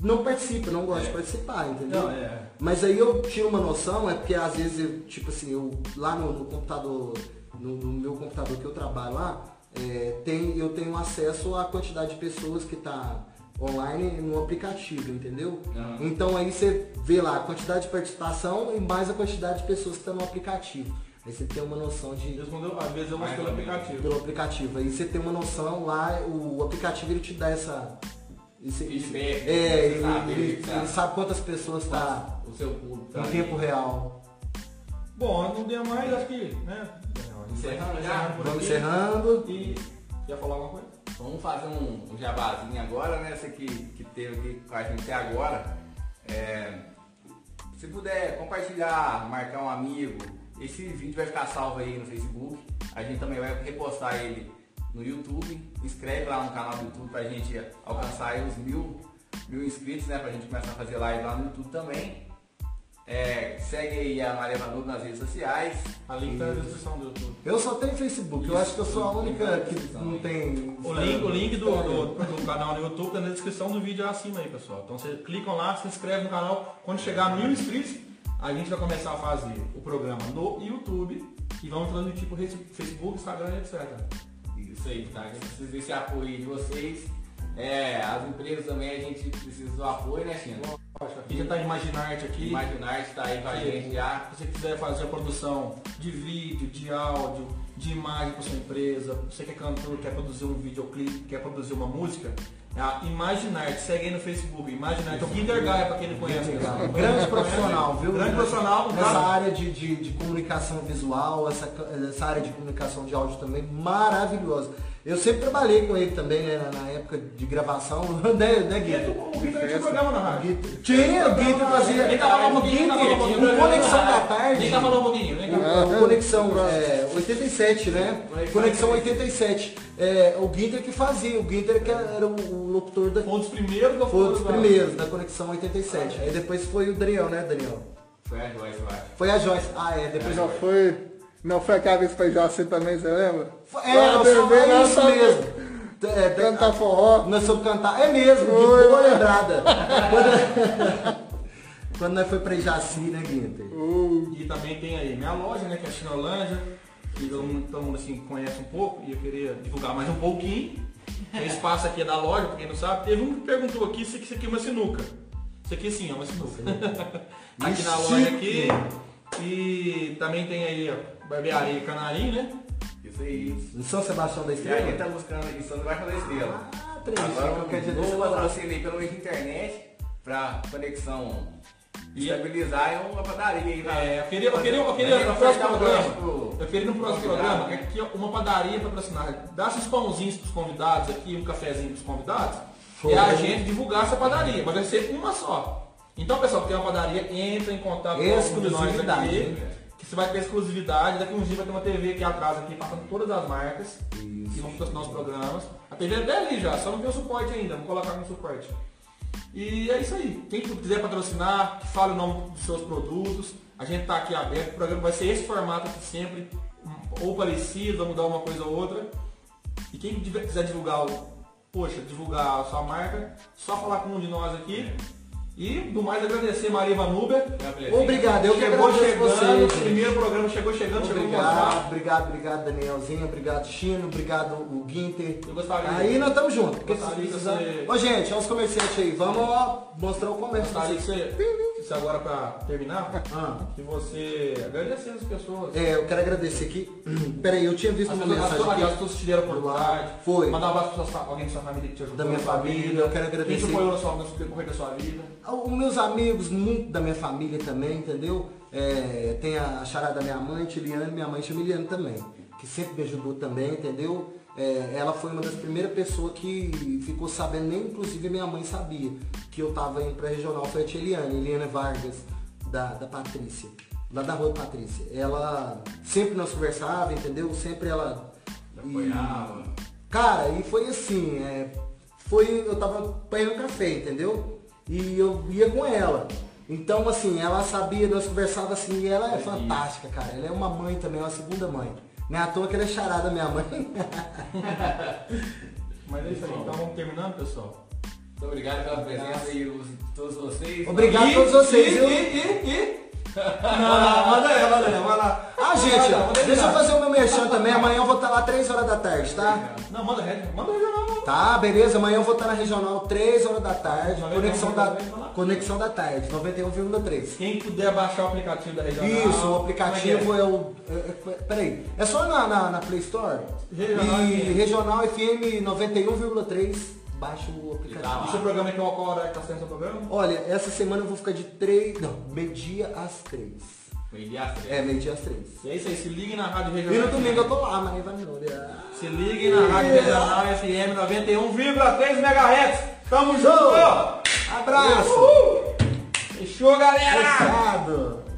não participa, não gosta É. de participar, entendeu? Não, é. Mas aí eu tiro uma noção, é porque às vezes, eu, tipo assim, eu lá no, no computador, no, no meu computador que eu trabalho lá, é, tem, eu tenho acesso à quantidade de pessoas que tá online no aplicativo, entendeu? Aham. Então aí você vê lá a quantidade de participação e mais a quantidade de pessoas que estão no aplicativo. Aí você tem uma noção de mandam- às vezes eu mostro pelo aplicativo. pelo aplicativo. Aí você tem uma noção lá, o aplicativo ele te dá essa. esse- Feedback, é, ele, sabe, ele- ele sabe. quantas pessoas tá O seu público. em tá tempo ali. real. Bom, não deu mais, acho que, né? Encerrando já? Vamos encerrando. E quer falar alguma coisa? Vamos fazer um, um jabazinho agora, né? Essa que, que teve aqui com a gente até agora. É, se puder compartilhar, marcar um amigo, esse vídeo vai ficar salvo aí no Facebook. A gente também vai repostar ele no YouTube. Inscreve lá no canal do YouTube pra gente alcançar aí os mil, mil inscritos, né? Pra gente começar a fazer live lá no YouTube também. É, segue aí a Maria Manu nas redes sociais. A link tá na descrição do YouTube. Eu só tenho Facebook, eu acho que eu sou a única que não tem. O link, o link do, do, do canal no YouTube tá na descrição do vídeo acima aí, pessoal. Então vocês clicam lá, se inscreve no canal. Quando chegar a mil inscritos, a gente vai começar a fazer o programa no YouTube e vamos transmitir por Facebook, Instagram, etc. Isso aí, tá? A gente precisa desse apoio de vocês. É, as empresas também a gente precisa do apoio, né, China? Aqui já tá Imaginarte aqui. Imaginarte tá aí com a gente já. Se você quiser fazer produção de vídeo, de áudio, de imagem para sua empresa, você que é cantor, quer produzir um videoclipe, quer produzir uma música, a Imaginarte, segue aí no Facebook, Imaginarte, é o Kinder Gaia, para quem não conhece. Grande profissional, viu? Grande profissional, Nessa tá? área de, de, de comunicação visual, essa, essa área de comunicação de áudio também, maravilhosa. Eu sempre trabalhei com ele também, né, na, época de gravação, né, né Guito? O Kinder tinha programa na rádio. Tinha, o Guito fazia. Um pouquinho, Guito, vem cá falar um pouquinho. o Conexão da Tarde. Cá falar um pouquinho. O Conexão é, 87, né? Conexão 87. É, o Guinter que fazia, o Guinter que era o, o locutor da. Foi um dos primeiros eu Foi um dos lá. primeiros da Conexão 87. Aí depois foi o Daniel, né, Daniel? Foi a Joyce, eu acho. Foi a Joyce. Ah, é, depois Não foi. Não foi aquela vez que foi Jaci também, você lembra? É, Ah, nós bebê, é isso mesmo. É, tem- Cantar forró. Nós cantar. É mesmo, de Foi. boa lembrada. Quando, quando nós foi pra Jaci, né, Guinter? Uh, E também tem aí minha loja, né, que é a Chinolândia, que todo mundo, todo mundo, assim, conhece um pouco, e eu queria divulgar mais um pouquinho. Tem espaço aqui é da loja, pra quem não sabe. Teve um que perguntou aqui se isso aqui é uma sinuca. Isso aqui sim, é uma sinuca. aqui na loja aqui. E também tem aí, ó, barbearia Canarim, né? Isso aí. Em São Sebastião da E a gente Estrela? tá buscando aqui São Sebastião da Estrela. Ah, três. Agora Qualquer dia lá. patrocínio aí pelo meio internet pra conexão E- estabilizar e uma padaria aí. É, eu queria, eu queria, eu queria no próximo programa, pro- eu queria no próximo programa, que né? aqui uma padaria patrocinada, dá esses pãozinhos pros convidados aqui, um cafezinho pros convidados, e a gente divulgar essa padaria, mas vai ser uma só. Então, pessoal, que tem uma padaria, entra em contato com nós aqui, você vai ter exclusividade, daqui uns dias vai ter uma TV aqui atrás, aqui, passando todas as marcas, que vão patrocinar os programas. A TV é até ali já, só não tem o suporte ainda, vou colocar no suporte. E é isso aí. Quem quiser patrocinar, fale o nome dos seus produtos. A gente está aqui aberto. O programa vai ser esse formato aqui sempre, ou parecido, vai mudar uma coisa ou outra. E quem quiser divulgar, poxa, divulgar a sua marca, só falar com um de nós aqui. E do mais agradecer Maria Vanuber. Obrigado, eu que chegou agradeço chegando, vocês, primeiro programa chegou chegando, chegou Obrigado, obrigado, obrigado, Danielzinho, obrigado, Chino, obrigado, o Guinter. Eu gostaria- Aí nós estamos juntos. Gostaria que você- Ô, gente, olha os comerciantes aí. Vamos mostrar o comércio. Gostaria que você, isso agora para terminar, Ah. que você agradecer as pessoas. É, eu quero agradecer aqui. Peraí, eu tinha visto As uma mensagem pessoas, as aqui pessoas te deram oportunidade. Foi. Mandar um abraço para alguém da sua família que te ajudou. Da minha família, vida. eu quero Quem agradecer. te apoiou na sua, no decorrer da sua vida. Os meus amigos, muito da minha família também, entendeu? É, tem a charada da minha mãe, Tiliane, minha mãe Chamiliane também, que sempre me ajudou também, entendeu? É, ela foi uma das primeiras pessoas que ficou sabendo, nem inclusive minha mãe sabia, que eu tava indo pra regional, foi a Tiliane, Eliana Vargas, da, da Patrícia, lá da rua Patrícia. Ela sempre nós conversava, entendeu? Sempre ela. Apoiava. Cara, e foi assim, é, foi, eu tava pegando café, entendeu? E eu ia com ela. Então, assim, ela sabia, nós conversava assim, e ela é fantástica, cara. Ela é uma mãe também, uma segunda mãe. Não é à toa que ela é charada minha mãe. Mas é isso aí. Então vamos terminando, pessoal. Muito obrigado pela presença e os- todos vocês. Obrigado E- a todos vocês, e? E, e, e. Não, manda aí, manda aí, vai lá. Ah, gente, ó, deixa eu fazer o meu merchan também. Amanhã eu vou estar lá 3 horas da tarde, tá? Não, manda rede. Manda regional. Tá, beleza. Amanhã eu vou estar na regional 3 horas da tarde. 91,3 Conexão da, conexão da tarde, 91,3. Quem puder baixar o aplicativo da regional. Isso, o aplicativo é que é o. é- é- peraí, é só na, na, na Play Store? Regional e FM. Regional FM 91,3, baixa o é? aplicativo. E seu programa aqui, qual qual hora que tá sendo seu programa? Olha, essa semana eu vou ficar de 3. Não, meio-dia às 3. Foi de astro. É, meio-dia às 3. E é isso aí, se liguem na Rádio E Regional. no domingo eu tô lá, Maria Vanilha. Se liguem na Rádio Regional FM 91,3 MHz. Tamo junto! Abraço! Fechou, galera! Fechado!